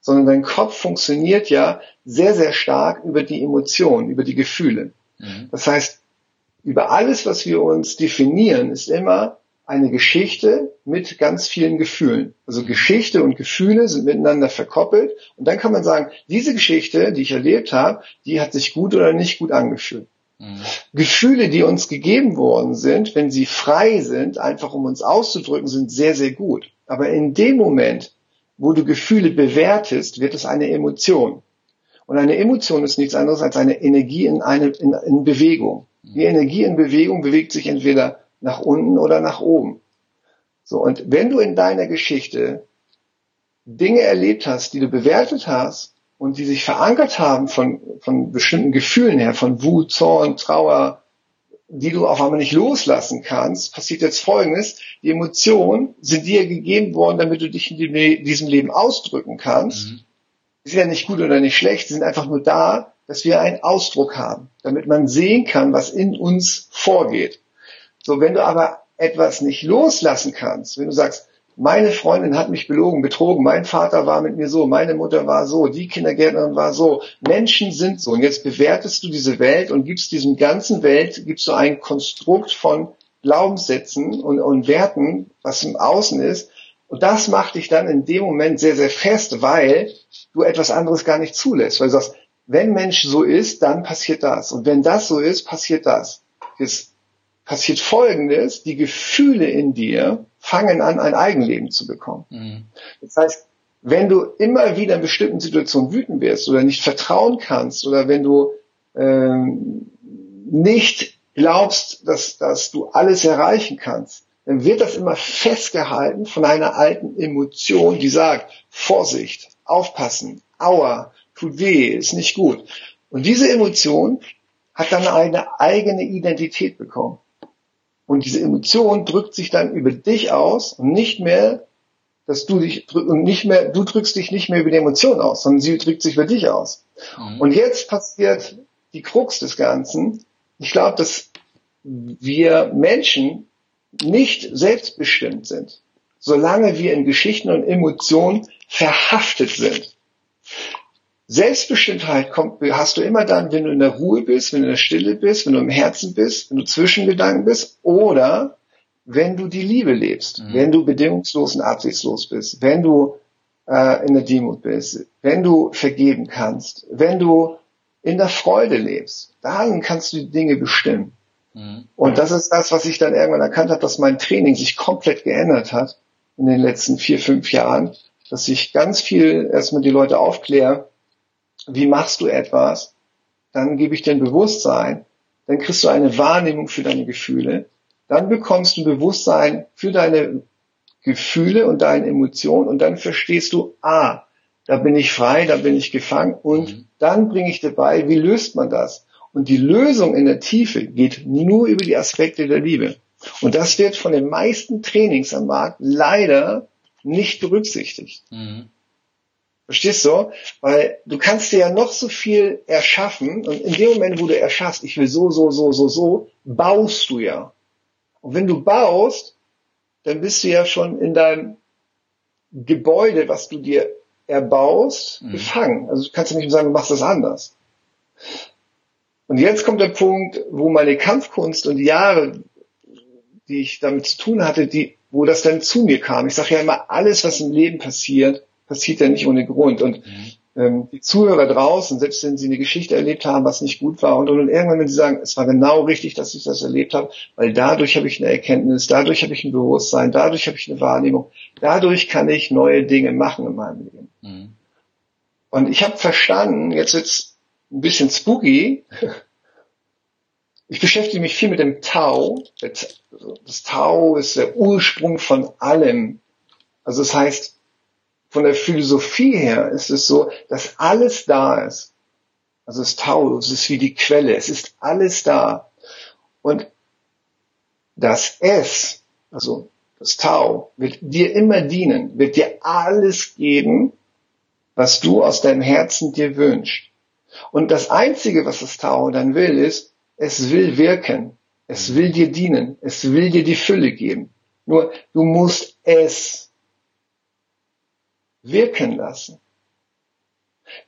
Sondern dein Kopf funktioniert ja sehr, sehr stark über die Emotionen, über die Gefühle. Mhm. Das heißt, über alles, was wir uns definieren, ist immer eine Geschichte mit ganz vielen Gefühlen. Also Geschichte und Gefühle sind miteinander verkoppelt. Und dann kann man sagen, diese Geschichte, die ich erlebt habe, die hat sich gut oder nicht gut angefühlt. Mhm. Gefühle, die uns gegeben worden sind, wenn sie frei sind, einfach um uns auszudrücken, sind sehr, sehr gut. Aber in dem Moment, wo du Gefühle bewertest, wird es eine Emotion. Und eine Emotion ist nichts anderes als eine Energie in, eine, in, in Bewegung. Die Energie in Bewegung bewegt sich entweder nach unten oder nach oben. So, und wenn du in deiner Geschichte Dinge erlebt hast, die du bewertet hast und die sich verankert haben von, von bestimmten Gefühlen her, von Wut, Zorn, Trauer, die du auf einmal nicht loslassen kannst, passiert jetzt Folgendes. Die Emotionen sind dir gegeben worden, damit du dich in diesem Leben ausdrücken kannst. Mhm. Die sind ja nicht gut oder nicht schlecht, sie sind einfach nur da, dass wir einen Ausdruck haben, damit man sehen kann, was in uns vorgeht. So, wenn du aber etwas nicht loslassen kannst, wenn du sagst, meine Freundin hat mich belogen, betrogen, mein Vater war mit mir so, meine Mutter war so, die Kindergärtnerin war so, Menschen sind so. Und jetzt bewertest du diese Welt und gibst diesem ganzen Welt, gibst du ein Konstrukt von Glaubenssätzen und, und Werten, was im Außen ist. Und das macht dich dann in dem Moment sehr, sehr fest, weil du etwas anderes gar nicht zulässt. Weil du sagst, wenn Mensch so ist, dann passiert das. Und wenn das so ist, passiert das. Jetzt passiert Folgendes, die Gefühle in dir fangen an, ein Eigenleben zu bekommen. Mhm. Das heißt, wenn du immer wieder in bestimmten Situationen wütend wirst oder nicht vertrauen kannst oder wenn du ähm, nicht glaubst, dass, dass du alles erreichen kannst, dann wird das immer festgehalten von einer alten Emotion, die sagt, Vorsicht, aufpassen, aua, tut weh, ist nicht gut. Und diese Emotion hat dann eine eigene Identität bekommen. Und diese Emotion drückt sich dann über dich aus und nicht mehr, dass du dich und nicht mehr, du drückst dich nicht mehr über die Emotion aus, sondern sie drückt sich über dich aus. Mhm. Und jetzt passiert die Krux des Ganzen. Ich glaube, dass wir Menschen nicht selbstbestimmt sind, solange wir in Geschichten und Emotionen verhaftet sind. Selbstbestimmtheit kommt, hast du immer dann, wenn du in der Ruhe bist, wenn du in der Stille bist, wenn du im Herzen bist, wenn du Zwischengedanken bist oder wenn du die Liebe lebst, mhm. wenn du bedingungslos und absichtslos bist, wenn du äh, in der Demut bist, wenn du vergeben kannst, wenn du in der Freude lebst, dann kannst du die Dinge bestimmen. Mhm. Und das ist das, was ich dann irgendwann erkannt habe, dass mein Training sich komplett geändert hat in den letzten vier, fünf Jahren, dass ich ganz viel erstmal die Leute aufkläre, wie machst du etwas, dann gebe ich dir ein Bewusstsein, dann kriegst du eine Wahrnehmung für deine Gefühle, dann bekommst du Bewusstsein für deine Gefühle und deine Emotionen und dann verstehst du, ah, da bin ich frei, da bin ich gefangen und mhm. dann bringe ich dir bei, wie löst man das? Und die Lösung in der Tiefe geht nur über die Aspekte der Liebe. Und das wird von den meisten Trainings am Markt leider nicht berücksichtigt. Mhm. Verstehst du? Weil du kannst dir ja noch so viel erschaffen und in dem Moment, wo du erschaffst, ich will so, so, so, so, so, baust du ja. Und wenn du baust, dann bist du ja schon in deinem Gebäude, was du dir erbaust, mhm. gefangen. Also du kannst ja nicht sagen, du machst das anders. Und jetzt kommt der Punkt, wo meine Kampfkunst und die Jahre, die ich damit zu tun hatte, die, wo das dann zu mir kam. Ich sage ja immer, alles, was im Leben passiert, passiert ja nicht ohne Grund. Und mhm. ähm, die Zuhörer draußen, selbst wenn sie eine Geschichte erlebt haben, was nicht gut war, und, und, und irgendwann, wenn sie sagen, es war genau richtig, dass ich das erlebt habe, weil dadurch habe ich eine Erkenntnis, dadurch habe ich ein Bewusstsein, dadurch habe ich eine Wahrnehmung, dadurch kann ich neue Dinge machen in meinem Leben. Mhm. Und ich habe verstanden, jetzt wird's ein bisschen spooky, ich beschäftige mich viel mit dem Tau. Das Tau ist der Ursprung von allem. Also es das heißt, von der Philosophie her ist es so, dass alles da ist. Also das Tau, es ist wie die Quelle, es ist alles da. Und das Es, also das Tau, wird dir immer dienen, wird dir alles geben, was du aus deinem Herzen dir wünschst. Und das Einzige, was das Tau dann will, ist, es will wirken, es will dir dienen, es will dir die Fülle geben. Nur du musst es wirken lassen.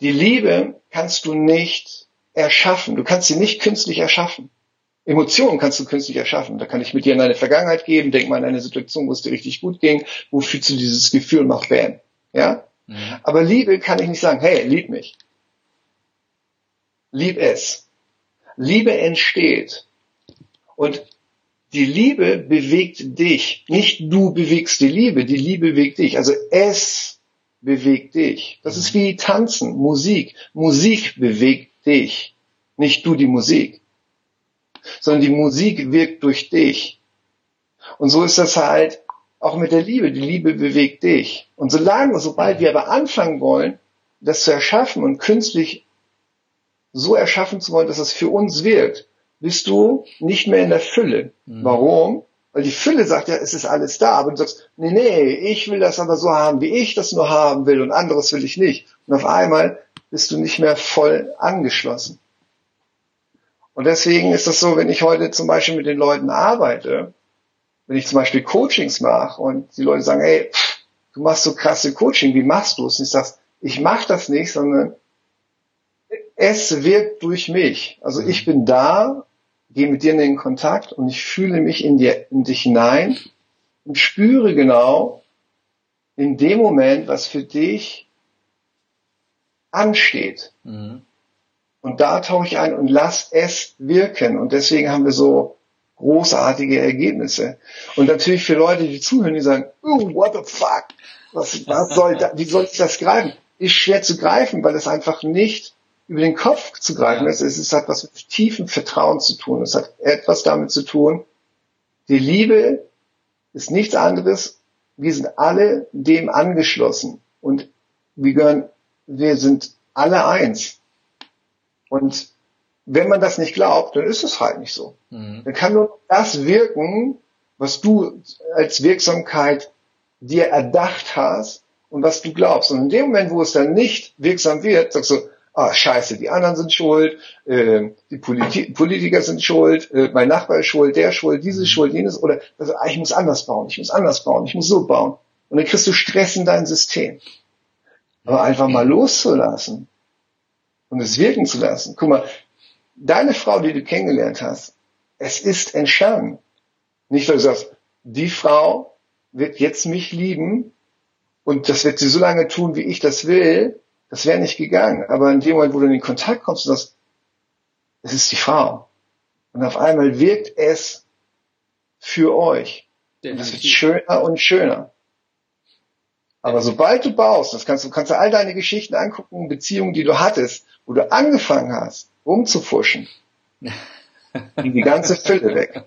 Die Liebe kannst du nicht erschaffen. Du kannst sie nicht künstlich erschaffen. Emotionen kannst du künstlich erschaffen. Da kann ich mit dir in eine Vergangenheit geben, denk mal an eine Situation, wo es dir richtig gut ging, wo fühlst du dieses Gefühl macht bam. Ja? Mhm. Aber Liebe kann ich nicht sagen, hey, lieb mich. Lieb es. Liebe entsteht. Und die Liebe bewegt dich. Nicht du bewegst die Liebe, die Liebe bewegt dich. Also es bewegt dich. Das ist wie Tanzen, Musik. Musik bewegt dich. Nicht du die Musik. Sondern die Musik wirkt durch dich. Und so ist das halt auch mit der Liebe. Die Liebe bewegt dich. Und solange, sobald wir aber anfangen wollen, das zu erschaffen und künstlich so erschaffen zu wollen, dass es für uns wirkt, bist du nicht mehr in der Fülle. Mhm. Warum? Weil die Fülle sagt ja, es ist alles da, aber du sagst, nee, nee, ich will das aber so haben, wie ich das nur haben will und anderes will ich nicht. Und auf einmal bist du nicht mehr voll angeschlossen. Und deswegen ist das so, wenn ich heute zum Beispiel mit den Leuten arbeite, wenn ich zum Beispiel Coachings mache und die Leute sagen, hey, du machst so krasse Coaching, wie machst du es? Und ich sage, ich mache das nicht, sondern es wirkt durch mich. Also ich bin da gehe mit dir in den Kontakt und ich fühle mich in dir, in dich hinein und spüre genau in dem Moment, was für dich ansteht. Mhm. Und da tauche ich ein und lass es wirken. Und deswegen haben wir so großartige Ergebnisse. Und natürlich für Leute, die zuhören, die sagen, oh, what the fuck? Was, was soll da, wie soll ich das greifen? Ist schwer zu greifen, weil es einfach nicht über den Kopf zu greifen ist. Es, es hat was mit tiefem Vertrauen zu tun. Es hat etwas damit zu tun. Die Liebe ist nichts anderes. Wir sind alle dem angeschlossen und wir gehören, wir sind alle eins. Und wenn man das nicht glaubt, dann ist es halt nicht so. Mhm. Dann kann nur das wirken, was du als Wirksamkeit dir erdacht hast und was du glaubst. Und in dem Moment, wo es dann nicht wirksam wird, sagst du, ah, scheiße, die anderen sind schuld, äh, die Politi Politiker sind schuld, äh, mein Nachbar ist schuld, der ist schuld, dieses ist schuld, jenes, oder also, ah, ich muss anders bauen, ich muss anders bauen, ich muss so bauen. Und dann kriegst du Stress in dein System. Aber einfach mal loszulassen und es wirken zu lassen. Guck mal, deine Frau, die du kennengelernt hast, es ist entstanden. Nicht, weil du sagst, die Frau wird jetzt mich lieben und das wird sie so lange tun, wie ich das will, das wäre nicht gegangen. Aber in dem Moment, wo du in den Kontakt kommst und sagst, es ist die Frau. Und auf einmal wirkt es für euch. Und das wird schöner und schöner. Aber sobald du baust, das kannst du kannst du all deine Geschichten angucken, Beziehungen, die du hattest, wo du angefangen hast, rumzufuschen, (laughs) ging die ganze Fülle weg.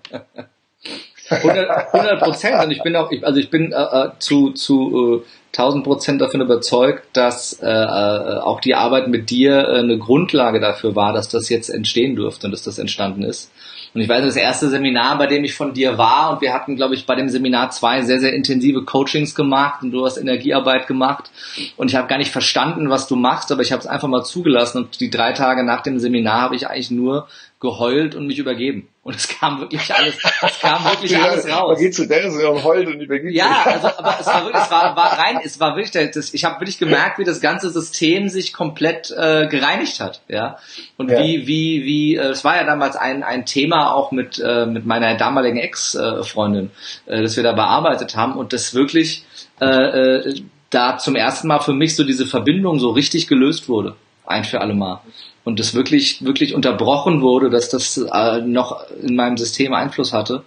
100 Prozent. Und ich bin auch, also ich bin äh, äh zu, zu äh, 1000 Prozent davon überzeugt, dass äh, äh, auch die Arbeit mit dir äh, eine Grundlage dafür war, dass das jetzt entstehen durfte und dass das entstanden ist. Und ich weiß, das erste Seminar, bei dem ich von dir war, und wir hatten, glaube ich, bei dem Seminar zwei sehr, sehr intensive Coachings gemacht und du hast Energiearbeit gemacht. Und ich habe gar nicht verstanden, was du machst, aber ich habe es einfach mal zugelassen. Und die drei Tage nach dem Seminar habe ich eigentlich nur geheult und mich übergeben. Und es kam wirklich alles, es kam wirklich ja, alles raus. Man geht zu Dennis und heult und übergibt Ja, also, aber es war wirklich, es war, war rein, es war wirklich, das, ich habe wirklich gemerkt, wie das ganze System sich komplett äh, gereinigt hat, ja. Und ja. wie, wie, wie, äh, es war ja damals ein, ein Thema auch mit, äh, mit meiner damaligen Ex-Freundin, äh, das wir da bearbeitet haben und das wirklich äh, äh, da zum ersten Mal für mich so diese Verbindung so richtig gelöst wurde. Ein für alle Mal und das wirklich, wirklich unterbrochen wurde, dass das äh, noch in meinem System Einfluss hatte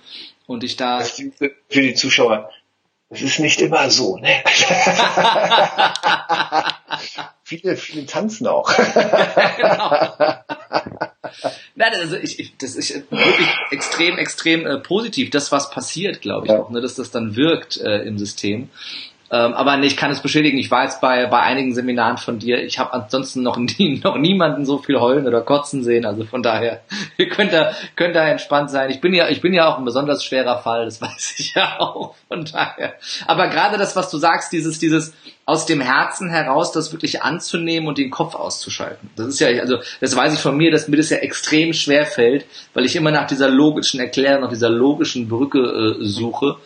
und ich da. Für die Zuschauer, es ist nicht immer so, ne? (laughs) viele, viele tanzen auch. (laughs) genau. Nein, also ich, ich, das ist wirklich extrem, extrem äh, positiv, das was passiert, glaube ich ja. auch, ne, dass das dann wirkt äh, im System. Ähm, aber nee, ich kann es bestätigen, ich war jetzt bei, bei einigen Seminaren von dir, ich habe ansonsten noch, (laughs) nie, noch niemanden so viel heulen oder kotzen sehen, also von daher, (laughs) ihr könnt da, könnt da entspannt sein. Ich bin ja, ich bin ja auch ein besonders schwerer Fall, das (laughs) weiß ich ja auch, von daher. Aber gerade das, was du sagst, dieses, dieses aus dem Herzen heraus, das wirklich anzunehmen und den Kopf auszuschalten. Das ist ja, also, das weiß ich von mir, dass mir das ja extrem schwer fällt, weil ich immer nach dieser logischen Erklärung, nach dieser logischen Brücke äh, suche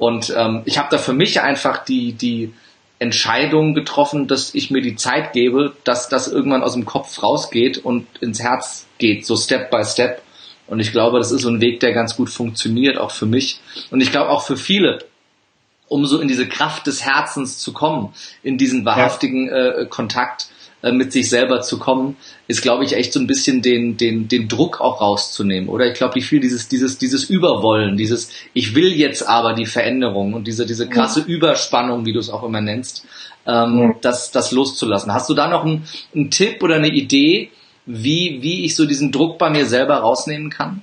und ähm, ich habe da für mich einfach die, die Entscheidung getroffen, dass ich mir die Zeit gebe, dass das irgendwann aus dem Kopf rausgeht und ins Herz geht, so Step by Step. Und ich glaube, das ist so ein Weg, der ganz gut funktioniert, auch für mich. Und ich glaube auch für viele, um so in diese Kraft des Herzens zu kommen, in diesen wahrhaftigen äh, Kontakt, äh, mit sich selber zu kommen, ist, glaube ich, echt so ein bisschen den, den, den Druck auch rauszunehmen. Oder ich glaube, wie viel dieses, dieses, dieses Überwollen, dieses Ich will jetzt aber die Veränderung und diese, diese krasse Überspannung, wie du es auch immer nennst, ähm, ja. das, das loszulassen. Hast du da noch einen, einen Tipp oder eine Idee, wie, wie ich so diesen Druck bei mir selber rausnehmen kann?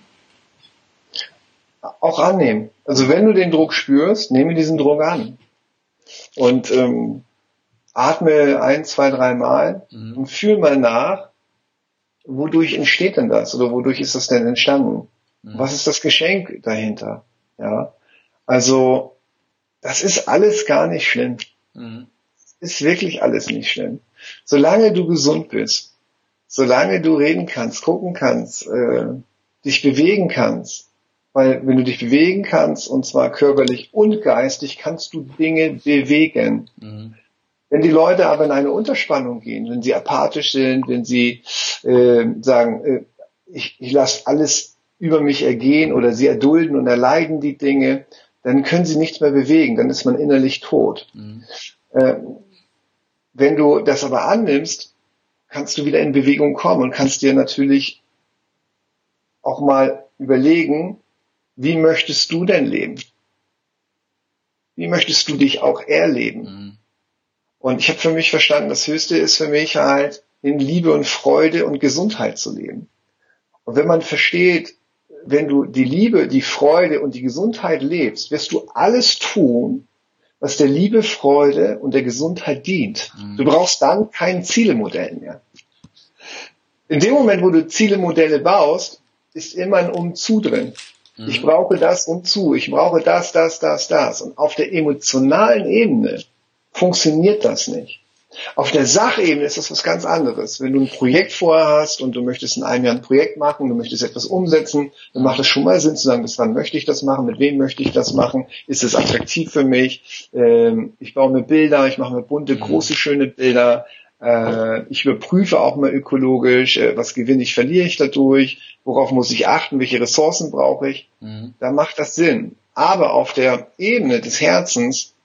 Auch annehmen. Also wenn du den Druck spürst, nehme diesen Druck an. Und ähm, atme ein, zwei, drei Mal mhm. und fühl mal nach, wodurch entsteht denn das oder wodurch ist das denn entstanden? Mhm. Was ist das Geschenk dahinter? Ja, also das ist alles gar nicht schlimm. Mhm. Ist wirklich alles nicht schlimm. Solange du gesund bist, solange du reden kannst, gucken kannst, äh, dich bewegen kannst, weil wenn du dich bewegen kannst, und zwar körperlich und geistig, kannst du Dinge bewegen. Mhm. Wenn die Leute aber in eine Unterspannung gehen, wenn sie apathisch sind, wenn sie äh, sagen, äh, ich, ich lasse alles über mich ergehen oder sie erdulden und erleiden die Dinge, dann können sie nichts mehr bewegen, dann ist man innerlich tot. Mhm. Äh, wenn du das aber annimmst, kannst du wieder in Bewegung kommen und kannst dir natürlich auch mal überlegen, wie möchtest du denn leben? Wie möchtest du dich auch erleben? Mhm. Und ich habe für mich verstanden, das Höchste ist für mich halt, in Liebe und Freude und Gesundheit zu leben. Und wenn man versteht, wenn du die Liebe, die Freude und die Gesundheit lebst, wirst du alles tun, was der Liebe, Freude und der Gesundheit dient. Mhm. Du brauchst dann kein Zielemodell mehr. In dem Moment, wo du Zielemodelle baust, ist immer ein Umzu drin. Mhm. Ich brauche das Umzu, ich brauche das, das, das, das. Und auf der emotionalen Ebene funktioniert das nicht. Auf der Sachebene ist das was ganz anderes. Wenn du ein Projekt vorher hast und du möchtest in einem Jahr ein Projekt machen, du möchtest etwas umsetzen, dann macht es schon mal Sinn zu sagen, bis wann möchte ich das machen, mit wem möchte ich das machen, ist es attraktiv für mich, ähm, ich baue mir Bilder, ich mache mir bunte, mhm. große, schöne Bilder, äh, ich überprüfe auch mal ökologisch, äh, was gewinne ich, verliere ich dadurch, worauf muss ich achten, welche Ressourcen brauche ich, mhm. da macht das Sinn. Aber auf der Ebene des Herzens,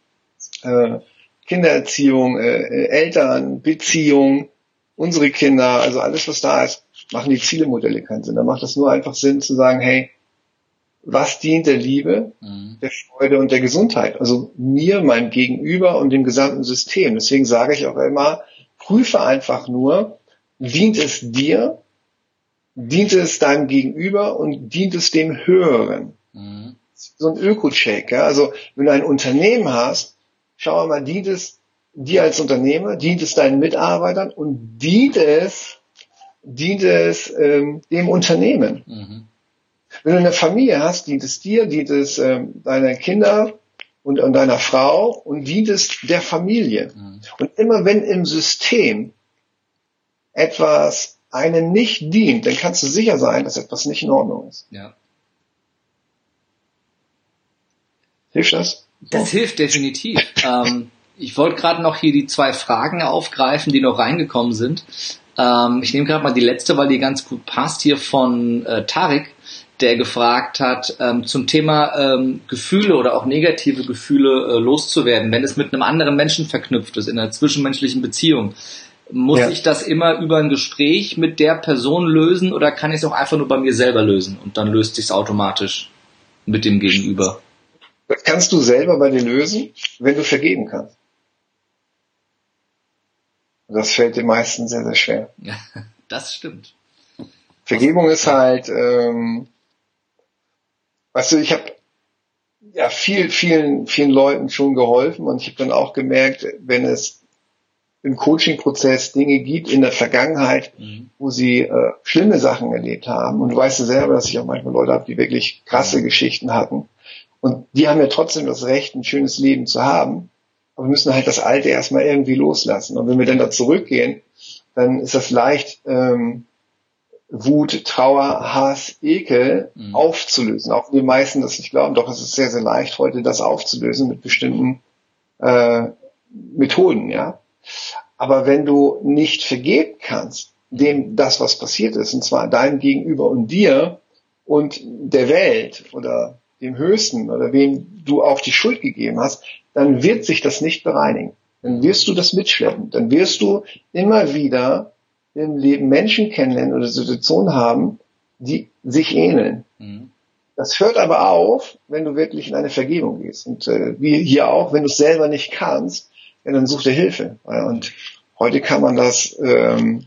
äh, Kindererziehung, äh, äh, Eltern, Beziehung, unsere Kinder, also alles, was da ist, machen die Zielemodelle keinen Sinn. Da macht es nur einfach Sinn zu sagen, hey, was dient der Liebe, mhm. der Freude und der Gesundheit? Also mir, meinem Gegenüber und dem gesamten System. Deswegen sage ich auch immer, prüfe einfach nur, dient es dir, dient es deinem Gegenüber und dient es dem Höheren? Mhm. So ein Öko-Check. Ja? Also wenn du ein Unternehmen hast, schau mal, dient es dir als Unternehmer, dient es deinen Mitarbeitern und dient es, dient es ähm, dem Unternehmen. Mhm. Wenn du eine Familie hast, dient es dir, dient es ähm, deiner Kinder und, und deiner Frau und dient es der Familie. Mhm. Und immer wenn im System etwas einem nicht dient, dann kannst du sicher sein, dass etwas nicht in Ordnung ist. Ja. Hilft das? Das hilft definitiv. ähm, ich wollte gerade noch hier die zwei Fragen aufgreifen, die noch reingekommen sind. Ähm, ich nehme gerade mal die letzte, weil die ganz gut passt, hier von äh, Tarek, der gefragt hat, ähm, zum Thema ähm, Gefühle oder auch negative Gefühle äh, loszuwerden, wenn es mit einem anderen Menschen verknüpft ist, in einer zwischenmenschlichen Beziehung. Muss ja. ich das immer über ein Gespräch mit der Person lösen oder kann ich es auch einfach nur bei mir selber lösen und dann löst sich automatisch mit dem Gegenüber? Das kannst du selber bei dir lösen, wenn du vergeben kannst. Das fällt den meisten sehr, sehr schwer. Ja, (laughs) das stimmt. Vergebung ist halt, ähm, weißt du, ich habe ja viel, vielen, vielen Leuten schon geholfen und ich habe dann auch gemerkt, wenn es im Coaching-Prozess Dinge gibt in der Vergangenheit, mhm. wo sie äh, schlimme Sachen erlebt haben. Und du weißt ja selber, dass ich auch manchmal Leute habe, die wirklich krasse mhm. Geschichten hatten. Und die haben ja trotzdem das Recht, ein schönes Leben zu haben. Aber wir müssen halt das Alte erstmal irgendwie loslassen. Und wenn wir dann da zurückgehen, dann ist das leicht, ähm, Wut, Trauer, Hass, Ekel mhm. aufzulösen. Auch die meisten das nicht glauben, doch es ist sehr, sehr leicht, heute das aufzulösen mit bestimmten äh, Methoden, ja. Aber wenn du nicht vergeben kannst, dem das, was passiert ist, und zwar deinem Gegenüber und dir und der Welt oder dem Höchsten oder wem du auch die Schuld gegeben hast, dann wird sich das nicht bereinigen. dann wirst du das mitschleppen. Dann wirst du immer wieder im Leben Menschen kennenlernen oder Situationen haben, die sich ähneln. Mhm. Das hört aber auf, wenn du wirklich in eine Vergebung gehst. Und äh, wie hier auch, wenn du es selber nicht kannst, ja, dann such dir Hilfe. Und heute kann man das ähm,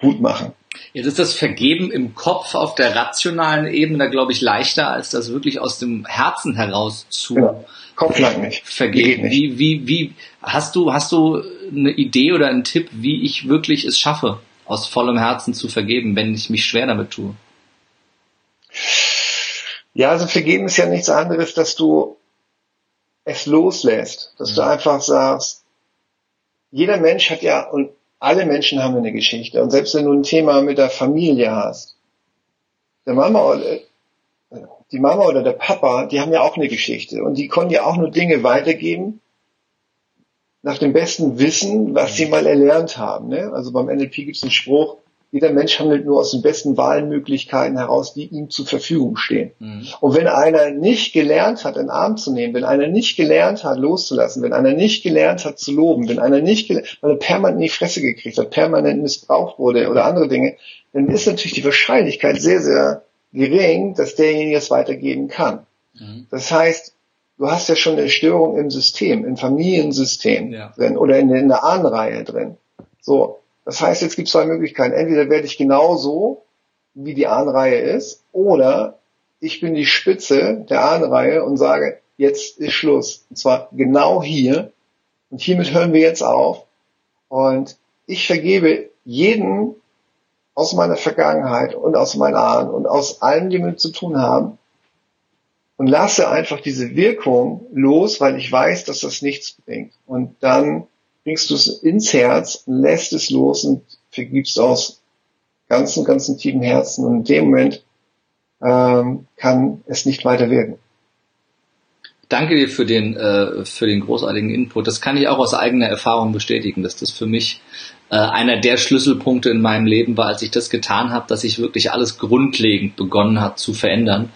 gut machen. Jetzt ist das Vergeben im Kopf auf der rationalen Ebene, glaube ich, leichter, als das wirklich aus dem Herzen heraus zu genau. Kopf lang nicht. vergeben. Nicht. Wie, wie, wie, hast du, hast du eine Idee oder einen Tipp, wie ich wirklich es schaffe, aus vollem Herzen zu vergeben, wenn ich mich schwer damit tue? Ja, also vergeben ist ja nichts anderes, dass du es loslässt, dass mhm. du einfach sagst, jeder Mensch hat ja, und alle Menschen haben eine Geschichte. Und selbst wenn du ein Thema mit der Familie hast, der Mama oder, die Mama oder der Papa, die haben ja auch eine Geschichte. Und die konnten ja auch nur Dinge weitergeben, nach dem besten Wissen, was sie mal erlernt haben. Ne? Also beim NLP gibt es einen Spruch, jeder Mensch handelt nur aus den besten Wahlmöglichkeiten heraus, die ihm zur Verfügung stehen. Mhm. Und wenn einer nicht gelernt hat, einen Arm zu nehmen, wenn einer nicht gelernt hat, loszulassen, wenn einer nicht gelernt hat, zu loben, wenn einer nicht, weil er permanent in die Fresse gekriegt hat, permanent missbraucht wurde oder andere Dinge, dann ist natürlich die Wahrscheinlichkeit sehr, sehr gering, dass derjenige es weitergeben kann. Mhm. Das heißt, du hast ja schon eine Störung im System, im Familiensystem ja. drin oder in, in der Ahnenreihe drin. So, das heißt, jetzt gibt es zwei Möglichkeiten. Entweder werde ich genauso, wie die Ahnenreihe ist, oder ich bin die Spitze der Ahnenreihe und sage, jetzt ist Schluss. Und zwar genau hier. Und hiermit hören wir jetzt auf. Und ich vergebe jeden aus meiner Vergangenheit und aus meinen Ahnen und aus allem, die mit zu tun haben, und lasse einfach diese Wirkung los, weil ich weiß, dass das nichts bringt. Und dann bringst du es ins Herz, lässt es los und vergibst aus ganzen, ganzen tiefen Herzen. Und in dem Moment ähm, kann es nicht weiter wirken. Danke dir für den, äh, für den großartigen Input. Das kann ich auch aus eigener Erfahrung bestätigen, dass das für mich äh, einer der Schlüsselpunkte in meinem Leben war, als ich das getan habe, dass sich wirklich alles grundlegend begonnen hat zu verändern.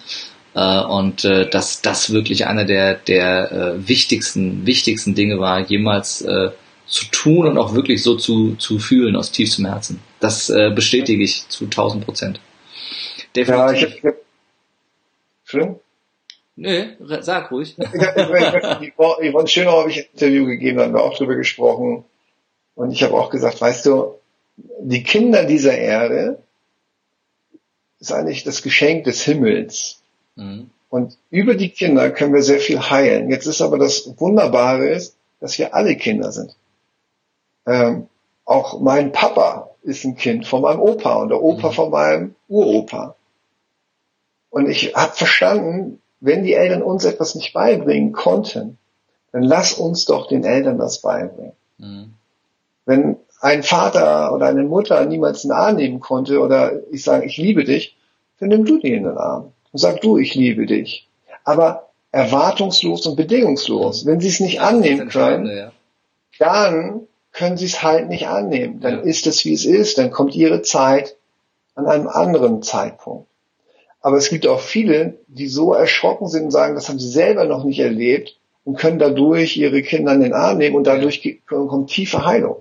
Äh, und äh, dass das wirklich einer der, der äh, wichtigsten, wichtigsten Dinge war, jemals äh, zu tun und auch wirklich so zu, zu fühlen aus tiefstem Herzen. Das äh, bestätige ich zu 1000 Prozent. Definitiv. Ja, ich hab, Schön? Nee, sag ruhig. Yvonne Schönau habe ich ein Interview gegeben, da haben wir auch drüber gesprochen. Und ich habe auch gesagt, weißt du, die Kinder dieser Erde ist eigentlich das Geschenk des Himmels. Mhm. Und über die Kinder können wir sehr viel heilen. Jetzt ist aber das Wunderbare ist, dass wir alle Kinder sind. Ähm, auch mein Papa ist ein Kind von meinem Opa und der Opa mhm. von meinem Uropa. Und ich habe verstanden, wenn die Eltern uns etwas nicht beibringen konnten, dann lass uns doch den Eltern das beibringen. Mhm. Wenn ein Vater oder eine Mutter niemals einen Arm nehmen konnte oder ich sage, ich liebe dich, dann nimm du die in den Arm und sag du, ich liebe dich. Aber erwartungslos und bedingungslos. Mhm. Wenn sie es nicht annehmen können, ja. dann können sie es halt nicht annehmen. Dann ja. ist es, wie es ist. Dann kommt ihre Zeit an einem anderen Zeitpunkt. Aber es gibt auch viele, die so erschrocken sind und sagen, das haben sie selber noch nicht erlebt und können dadurch ihre Kinder in den Arm nehmen und dadurch kommt tiefe Heilung.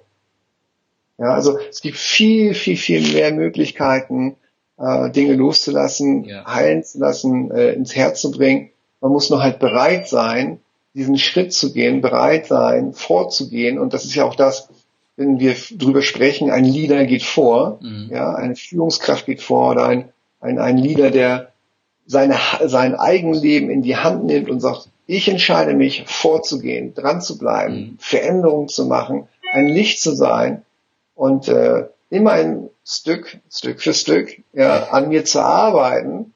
Ja, also es gibt viel, viel, viel mehr Möglichkeiten, äh, Dinge loszulassen, ja. heilen zu lassen, äh, ins Herz zu bringen. Man muss nur halt bereit sein, diesen Schritt zu gehen, bereit sein, vorzugehen. Und das ist ja auch das, wenn wir drüber sprechen, ein Leader geht vor, mhm. ja, eine Führungskraft geht vor oder ein, ein, ein Leader, der seine, sein Eigenleben in die Hand nimmt und sagt, ich entscheide mich vorzugehen, dran zu bleiben, mhm. Veränderungen zu machen, ein Licht zu sein und äh, immer ein Stück, Stück für Stück, ja, an mir zu arbeiten,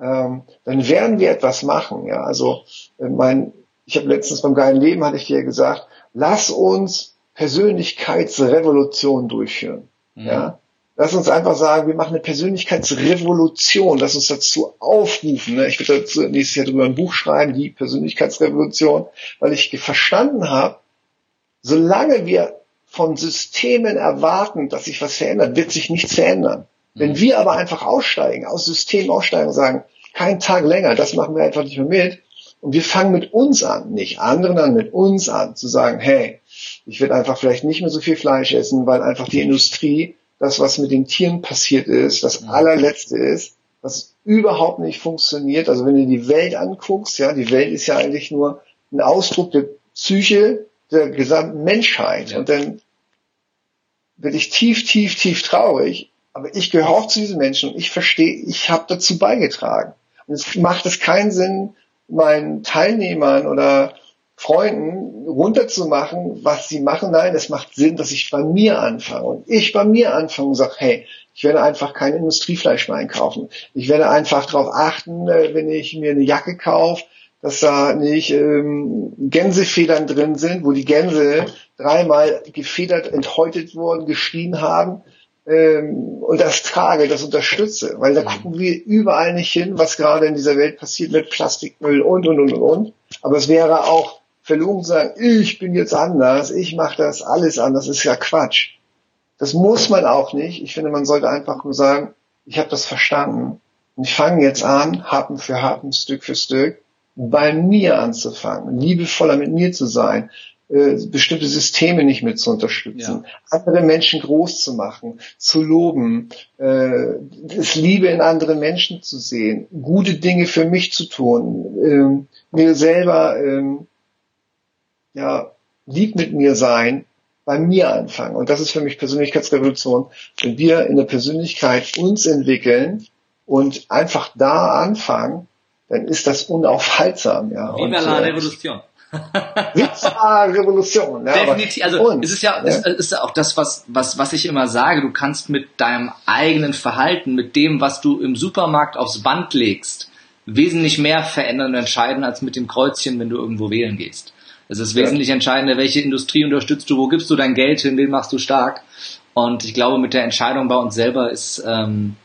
ähm, dann werden wir etwas machen. Ja, also äh, mein ich habe letztens beim geilen Leben, hatte ich dir gesagt, lass uns Persönlichkeitsrevolution durchführen. Mhm. Ja? Lass uns einfach sagen, wir machen eine Persönlichkeitsrevolution. Lass uns dazu aufrufen. Ne? Ich werde dazu nächstes Jahr drüber ein Buch schreiben, die Persönlichkeitsrevolution, weil ich verstanden habe, solange wir von Systemen erwarten, dass sich was verändert, wird sich nichts verändern. Mhm. Wenn wir aber einfach aussteigen, aus Systemen aussteigen und sagen, kein Tag länger, das machen wir einfach nicht mehr mit, Und wir fangen mit uns an, nicht anderen an, mit uns an, zu sagen, hey, ich werde einfach vielleicht nicht mehr so viel Fleisch essen, weil einfach die Industrie, das, was mit den Tieren passiert ist, das mhm. allerletzte ist, was überhaupt nicht funktioniert. Also wenn du die Welt anguckst, ja, die Welt ist ja eigentlich nur ein Ausdruck der Psyche der gesamten Menschheit. Und dann bin ich tief, tief, tief traurig. Aber ich gehöre auch zu diesen Menschen und ich verstehe, ich habe dazu beigetragen. Und es macht es keinen Sinn, meinen Teilnehmern oder Freunden runterzumachen, was sie machen. Nein, es macht Sinn, dass ich bei mir anfange. Und ich bei mir anfange und sage, hey, ich werde einfach kein Industriefleisch mehr einkaufen. Ich werde einfach darauf achten, äh, wenn ich mir eine Jacke kaufe, dass da nicht ähm, Gänsefedern drin sind, wo die Gänse dreimal gefedert, enthäutet wurden, geschrien haben ähm, und das trage, das unterstütze. Weil da gucken wir überall nicht hin, was gerade in dieser Welt passiert mit Plastikmüll und, und, und, und. Aber es wäre auch verlogen zu sagen, ich bin jetzt anders, ich mache das alles anders, ist ja Quatsch. Das muss man auch nicht. Ich finde, man sollte einfach nur sagen, ich habe das verstanden. Und ich fange jetzt an, Happen für Happen, Stück für Stück, bei mir anzufangen, liebevoller mit mir zu sein, bestimmte Systeme nicht mit zu unterstützen, ja. andere Menschen groß zu machen, zu loben, äh, das Liebe in anderen Menschen zu sehen, gute Dinge für mich zu tun, äh, mir selber äh, ja lieb mit mir sein, bei mir anfangen. Und das ist für mich Persönlichkeitsrevolution. Wenn wir in der Persönlichkeit uns entwickeln und einfach da anfangen, dann ist das unaufhaltsam. Ja. Viva la äh, Revolution. Viva Revolution. Ja, Definitiv. Also und, es ist ja, ja. Es ist ja auch das, was, was, was ich immer sage. Du kannst mit deinem eigenen Verhalten, mit dem, was du im Supermarkt aufs Band legst, wesentlich mehr verändern und entscheiden als mit dem Kreuzchen, wenn du irgendwo wählen gehst. Es ist wesentlich entscheidender, welche Industrie unterstützt du, wo gibst du dein Geld hin, wen machst du stark. Und ich glaube, mit der Entscheidung bei uns selber ist ähm,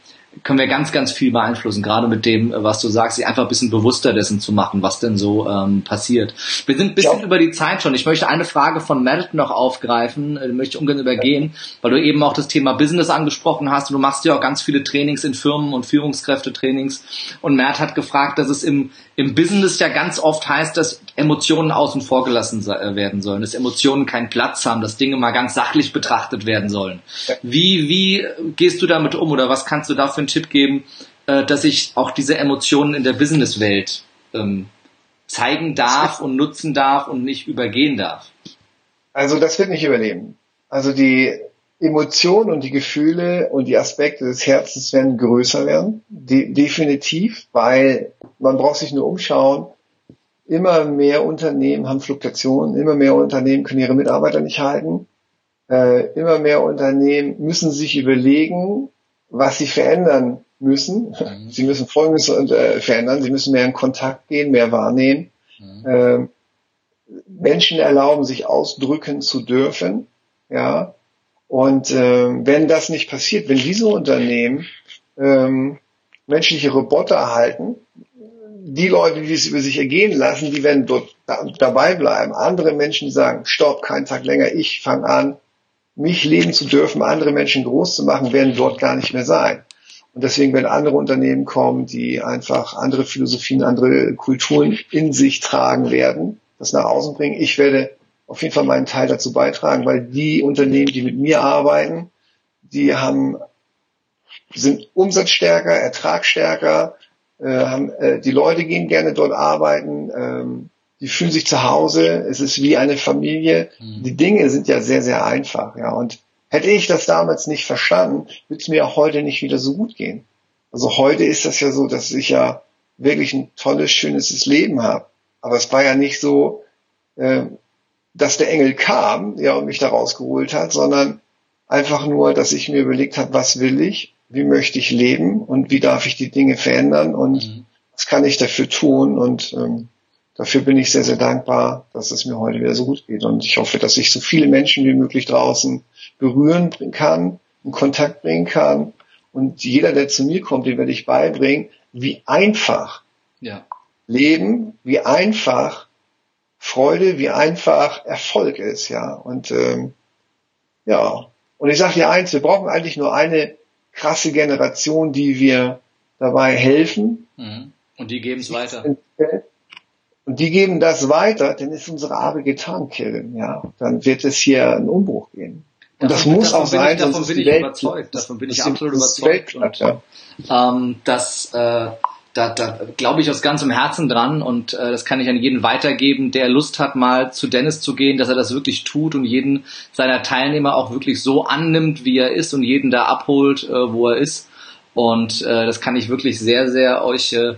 können wir ganz, ganz viel beeinflussen, gerade mit dem, was du sagst, sich einfach ein bisschen bewusster dessen zu machen, was denn so ähm, passiert. Wir sind ein bisschen ja. über die Zeit schon. Ich möchte eine Frage von Matt noch aufgreifen, äh, die möchte ich ungern übergehen, weil du eben auch das Thema Business angesprochen hast du machst ja auch ganz viele Trainings in Firmen und Führungskräftetrainings. Und Matt hat gefragt, dass es im, im Business ja ganz oft heißt, dass Emotionen außen vor gelassen äh, werden sollen, dass Emotionen keinen Platz haben, dass Dinge mal ganz sachlich betrachtet werden sollen. Wie, wie gehst du damit um oder was kannst du dafür einen Tipp geben, äh, dass ich auch diese Emotionen in der Businesswelt ähm, zeigen darf und nutzen darf und nicht übergehen darf? Also das wird nicht überleben. Also die Emotionen und die Gefühle und die Aspekte des Herzens werden größer werden, de definitiv, weil man braucht sich nur umschauen. Immer mehr Unternehmen haben Fluktuationen, immer mehr Unternehmen können ihre Mitarbeiter nicht halten, äh, immer mehr Unternehmen müssen sich überlegen, was sie verändern müssen. Mhm. Sie müssen Folgendes äh, verändern. Sie müssen mehr in Kontakt gehen, mehr wahrnehmen. Mhm. Äh, Menschen erlauben, sich ausdrücken zu dürfen. Ja. Und äh, wenn das nicht passiert, wenn diese Unternehmen ähm, menschliche Roboter erhalten, die Leute, die es über sich ergehen lassen, die werden dort da, dabei bleiben. Andere Menschen, sagen, stopp, keinen Tag länger, ich fange an, mich leben zu dürfen, andere Menschen groß zu machen, werden dort gar nicht mehr sein. Und deswegen werden andere Unternehmen kommen, die einfach andere Philosophien, andere Kulturen in sich tragen werden, das nach außen bringen. Ich werde auf jeden Fall meinen Teil dazu beitragen, weil die Unternehmen, die mit mir arbeiten, die haben, sind umsatzstärker, ertragstärker, äh, haben, äh, die Leute gehen gerne dort arbeiten, ähm, die fühlen sich zu Hause, es ist wie eine Familie. Mhm. Die Dinge sind ja sehr, sehr einfach, ja. Und hätte ich das damals nicht verstanden, würde es mir auch heute nicht wieder so gut gehen. Also heute ist das ja so, dass ich ja wirklich ein tolles, schönes Leben habe. Aber es war ja nicht so, äh, dass der Engel kam, ja, und mich da rausgeholt hat, sondern einfach nur, dass ich mir überlegt habe, was will ich, wie möchte ich leben und wie darf ich die Dinge verändern und mhm. was kann ich dafür tun und ähm, dafür bin ich sehr, sehr dankbar, dass es mir heute wieder so gut geht. Und ich hoffe, dass ich so viele Menschen wie möglich draußen berühren kann, in Kontakt bringen kann. Und jeder, der zu mir kommt, den werde ich beibringen, wie einfach ja. Leben, wie einfach Freude, wie einfach Erfolg ist, ja. Und ähm, ja, und ich sage dir eins, wir brauchen eigentlich nur eine krasse Generation, die wir dabei helfen. Mhm. Und die geben es weiter und die geben das weiter, dann ist unsere Arbeit getan, Kevin. Ja, dann wird es hier einen Umbruch geben. Und das davon, muss davon auch sein. Ich, davon bin ich Welt, überzeugt. Davon bin ich absolut überzeugt. Und, ja. ähm, dass äh, da, da glaube ich aus ganzem Herzen dran und äh, das kann ich an jeden weitergeben, der Lust hat, mal zu Dennis zu gehen, dass er das wirklich tut und jeden seiner Teilnehmer auch wirklich so annimmt, wie er ist und jeden da abholt, äh, wo er ist. Und äh, das kann ich wirklich sehr, sehr euch äh,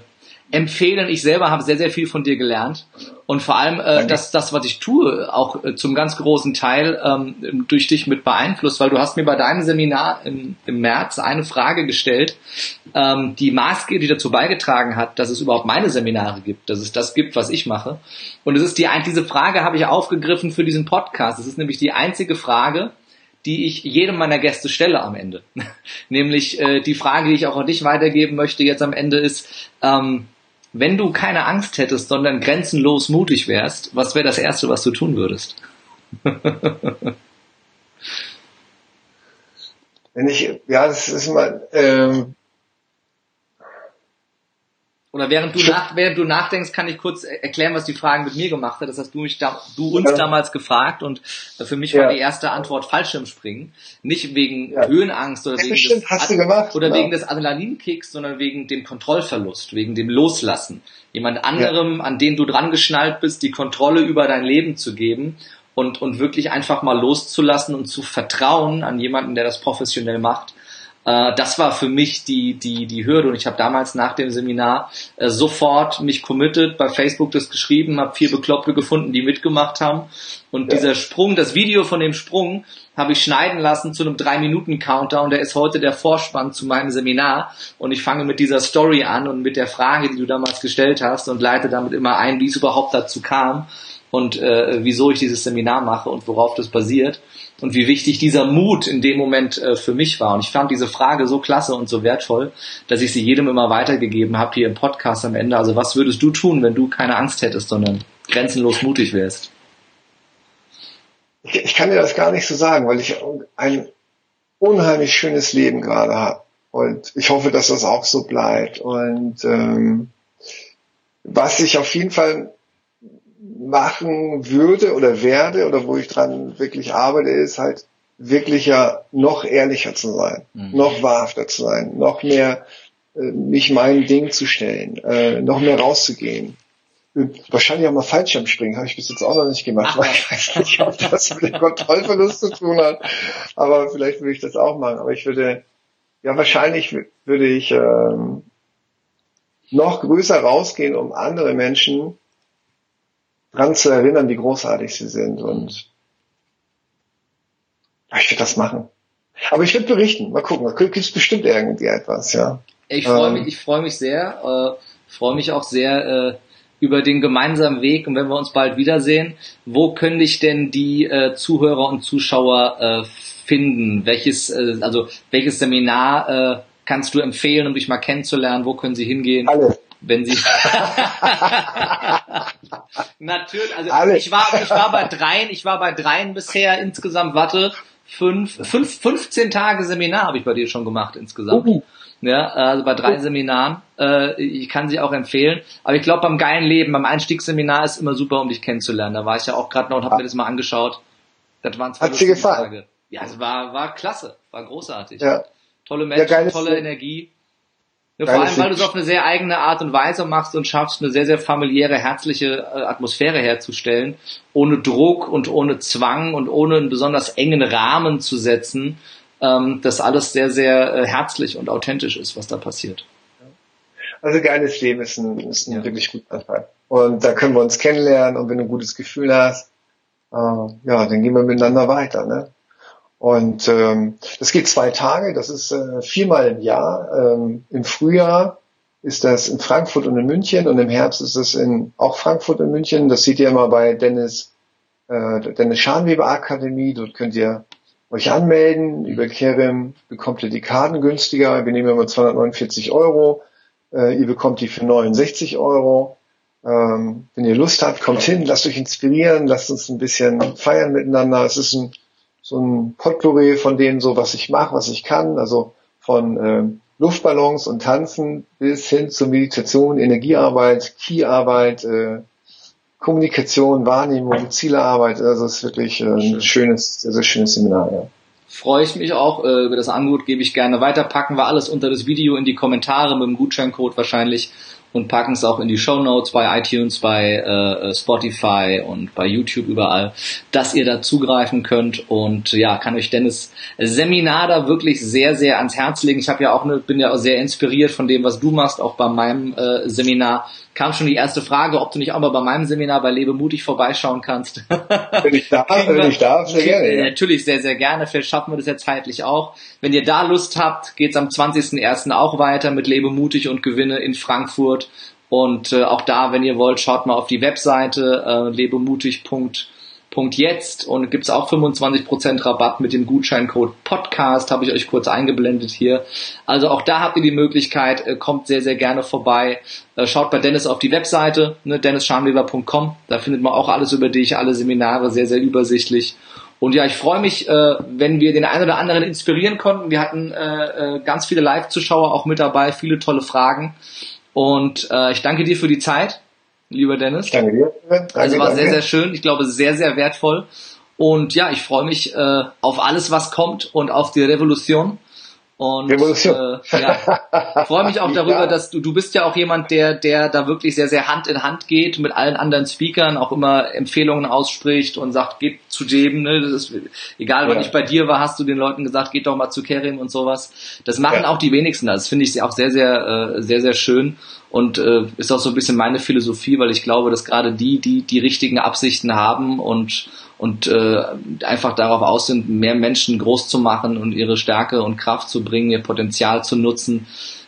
empfehlen. Ich selber habe sehr, sehr viel von dir gelernt. Und vor allem, äh, dass das, was ich tue, auch äh, zum ganz großen Teil ähm, durch dich mit beeinflusst, weil du hast mir bei deinem Seminar im, im März eine Frage gestellt, ähm, die maßgeblich dazu beigetragen hat, dass es überhaupt meine Seminare gibt, dass es das gibt, was ich mache. Und es ist die, diese Frage habe ich aufgegriffen für diesen Podcast. Es ist nämlich die einzige Frage, die ich jedem meiner Gäste stelle am Ende. (laughs) Nämlich äh, die Frage, die ich auch an dich weitergeben möchte jetzt am Ende ist, ähm, wenn du keine Angst hättest, sondern grenzenlos mutig wärst, was wäre das Erste, was du tun würdest? wenn ich, ja, das ist mal, ähm, oder während du, nach, während du nachdenkst, kann ich kurz erklären, was die Frage mit mir gemacht hat. Das hast du mich da, du uns ja. damals gefragt und für mich ja. war die erste Antwort Fallschirmspringen. Nicht wegen ja. Höhenangst oder, wegen des, gemacht, oder wegen des Adrenalinkicks, sondern wegen dem Kontrollverlust, wegen dem Loslassen. Jemand anderem, an den du dran geschnallt bist, die Kontrolle über dein Leben zu geben und, und wirklich einfach mal loszulassen und zu vertrauen an jemanden, der das professionell macht äh, das war für mich die, die, die Hürde und ich habe damals nach dem Seminar äh, sofort mich committed, bei Facebook das geschrieben, habe vier Bekloppte gefunden, die mitgemacht haben. Und ja. dieser Sprung, das Video von dem Sprung habe ich schneiden lassen zu einem drei Minuten Countdown, der ist heute der Vorspann zu meinem Seminar. Und ich fange mit dieser Story an und mit der Frage, die du damals gestellt hast und leite damit immer ein, wie es überhaupt dazu kam und äh, wieso ich dieses Seminar mache und worauf das basiert und wie wichtig dieser Mut in dem Moment äh, für mich war. Und ich fand diese Frage so klasse und so wertvoll, dass ich sie jedem immer weitergegeben habe hier im Podcast am Ende. Also was würdest du tun, wenn du keine Angst hättest, sondern grenzenlos mutig wärst? Ich, ich kann dir das gar nicht so sagen, weil ich ein unheimlich schönes Leben gerade habe. Und ich hoffe, dass das auch so bleibt. Und ähm, was ich auf jeden Fall machen würde oder werde oder wo ich dran wirklich arbeite, ist halt wirklich ja noch ehrlicher zu sein, mhm. noch wahrhafter zu sein, noch mehr äh, mich meinem Ding zu stellen, äh, noch mehr rauszugehen. Wahrscheinlich auch mal Fallschirm springen, habe ich bis jetzt auch noch nicht gemacht, Ach. weil (laughs) ich weiß nicht, ob das mit dem Kontrollverlust zu tun hat. Aber vielleicht würde ich das auch machen. Aber ich würde, ja wahrscheinlich würde ich ähm, noch größer rausgehen, um andere Menschen dran zu erinnern, wie großartig sie sind. Und ich würde das machen. Aber ich würde berichten. Mal gucken. Da gibt es bestimmt irgendwie etwas, ja. Ich freue mich, ähm. ich freue mich sehr. Äh, freue mich auch sehr äh, über den gemeinsamen Weg. Und wenn wir uns bald wiedersehen, wo könnte ich denn die äh, Zuhörer und Zuschauer äh, finden? Welches, äh, also welches Seminar äh, kannst du empfehlen, um dich mal kennenzulernen? Wo können sie hingehen? Alle wenn sie (laughs) natürlich also Alle. ich war ich war bei dreien ich war bei dreien bisher insgesamt warte fünf, fünf 15 Tage Seminar habe ich bei dir schon gemacht insgesamt. Uh. ja also bei drei Seminaren. Äh, ich kann sie auch empfehlen. Aber ich glaube beim geilen Leben beim Einstiegsseminar ist immer super um dich kennenzulernen. Da war ich ja auch gerade noch und habe mir das mal angeschaut. Das waren zwei Tage. Ja es war war klasse war großartig. Ja. tolle Menschen ja, tolle Energie ja, vor allem, weil du es auf eine sehr eigene Art und Weise machst und schaffst, eine sehr, sehr familiäre, herzliche äh, Atmosphäre herzustellen, ohne Druck und ohne Zwang und ohne einen besonders engen Rahmen zu setzen, ähm, dass alles sehr, sehr äh, herzlich und authentisch ist, was da passiert. Also geiles Leben ist ein, ist ein ja. wirklich guter Fall. Und da können wir uns kennenlernen und wenn du ein gutes Gefühl hast, äh, ja, dann gehen wir miteinander weiter. Ne? Und ähm, das geht zwei Tage, das ist äh, viermal im Jahr. Ähm, Im Frühjahr ist das in Frankfurt und in München und im Herbst ist es in auch Frankfurt und München. Das seht ihr immer bei Dennis, äh, Dennis Scharnweber Akademie. Dort könnt ihr euch anmelden. Über Kerem bekommt ihr die Karten günstiger. Wir nehmen immer 249 Euro. Äh, ihr bekommt die für 69 Euro. Ähm, wenn ihr Lust habt, kommt hin, lasst euch inspirieren, lasst uns ein bisschen feiern miteinander. Es ist ein so ein Potpourri von denen so, was ich mache, was ich kann, also von ähm, Luftballons und Tanzen bis hin zur Meditation, Energiearbeit, Keyarbeit, äh, Kommunikation, Wahrnehmung, Zielearbeit. Also es ist wirklich äh, ein schönes, sehr, sehr schönes Seminar. Ja. Freue ich mich auch. Äh, über das Angebot gebe ich gerne weiter. Packen wir alles unter das Video in die Kommentare mit dem Gutscheincode wahrscheinlich und packen es auch in die Show Notes bei iTunes, bei äh, Spotify und bei YouTube überall, dass ihr da zugreifen könnt. Und ja, kann euch Dennis Seminar da wirklich sehr, sehr ans Herz legen. Ich habe ja auch eine, bin ja auch sehr inspiriert von dem, was du machst, auch bei meinem äh, Seminar kam schon die erste Frage, ob du nicht auch mal bei meinem Seminar bei Lebe mutig vorbeischauen kannst. wenn ich (laughs) darf, wenn ich darf, sehr gerne. Ja. Natürlich, sehr, sehr gerne. Vielleicht schaffen wir das ja zeitlich auch. Wenn ihr da Lust habt, geht's am 20.01. auch weiter mit Lebe mutig und Gewinne in Frankfurt. Und äh, auch da, wenn ihr wollt, schaut mal auf die Webseite äh, lebemutig.com Punkt jetzt und gibt's auch 25% Rabatt mit dem Gutscheincode Podcast, habe ich euch kurz eingeblendet hier. Also auch da habt ihr die Möglichkeit, äh, kommt sehr, sehr gerne vorbei. Äh, schaut bei Dennis auf die Webseite, ne, dennisscharmleber.com, da findet man auch alles über dich, alle Seminare, sehr, sehr übersichtlich. Und ja, ich freue mich, äh, wenn wir den einen oder anderen inspirieren konnten. Wir hatten ganz viele Live-Zuschauer auch mit dabei, viele tolle Fragen. Und ich danke dir für die Zeit lieber Dennis. Danke dir. Danke, also war danke. sehr, sehr schön. Ich glaube, sehr, sehr wertvoll. Und ja, ich freue mich äh, auf alles, was kommt und auf die Revolution. Und Revolution. Äh, ja, freue mich auch (laughs) darüber, ja. dass du, du bist ja auch jemand, der, der da wirklich sehr, sehr Hand in Hand geht mit allen anderen Speakern, auch immer Empfehlungen ausspricht und sagt, geht zu jedem, ne? Das ist, egal, ja. was ich bei dir war, hast du den Leuten gesagt, geht doch mal zu Kerim und sowas. Das machen ja. auch die wenigsten. Das finde ich auch sehr, sehr, äh, sehr, sehr schön und äh, ist auch so ein bisschen meine Philosophie, weil ich glaube, dass gerade die, die die richtigen Absichten haben und und äh, einfach darauf aus sind, mehr Menschen groß zu machen und ihre Stärke und Kraft zu bringen, ihr Potenzial zu nutzen.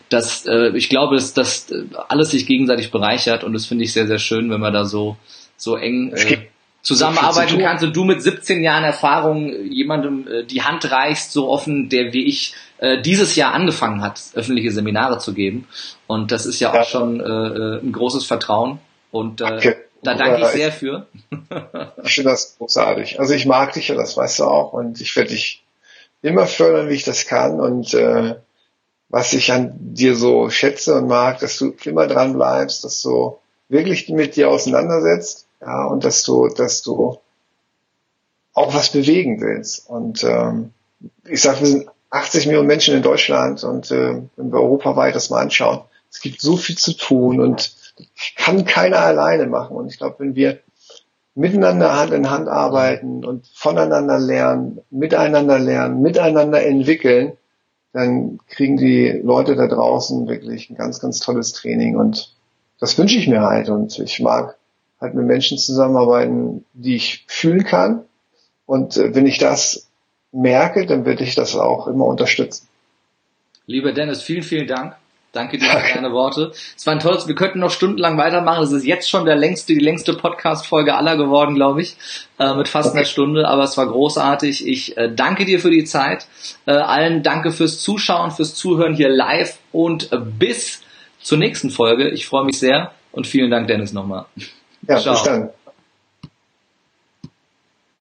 dass äh, ich glaube, dass das alles sich gegenseitig bereichert und das finde ich sehr, sehr schön, wenn man da so, so eng äh, zusammenarbeiten kannst und du mit 17 Jahren Erfahrung jemandem äh, die Hand reichst, so offen, der wie ich äh, dieses Jahr angefangen hat, öffentliche Seminare zu geben. Und das ist ja, ja. auch schon äh, äh ein großes Vertrauen. Und äh, okay. Da danke ich sehr für. ich finde das großartig. Also ich mag dich ja, das weißt du auch. Und ich werde dich immer fördern, wie ich das kann. Und äh, was ich an dir so schätze und mag, dass du immer dran bleibst, dass du wirklich mit dir auseinandersetzt, ja, und dass du, dass du auch was bewegen willst. Und ähm, ich sage, wir sind 80 Millionen Menschen in Deutschland und äh, wenn wir europaweit das mal anschauen, es gibt so viel zu tun und kann keiner alleine machen. Und ich glaube, wenn wir miteinander Hand in Hand arbeiten und voneinander lernen, miteinander lernen, miteinander entwickeln, dann kriegen die Leute da draußen wirklich ein ganz, ganz tolles Training. Und das wünsche ich mir halt. Und ich mag halt mit Menschen zusammenarbeiten, die ich fühlen kann. Und äh, wenn ich das merke, dann werde ich das auch immer unterstützen. Lieber Dennis, vielen, vielen Dank. Danke dir für deine Worte. Es war ein tolles, wir könnten noch stundenlang weitermachen. Es ist jetzt schon der längste, die längste Podcast-Folge aller geworden, glaube ich, äh, mit fast okay. einer Stunde, aber es war großartig. Ich äh, danke dir für die Zeit. Äh, allen danke fürs Zuschauen, fürs Zuhören hier live und äh, bis zur nächsten Folge. Ich freue mich sehr und vielen Dank, Dennis, nochmal. Ja, Ciao. bis dann.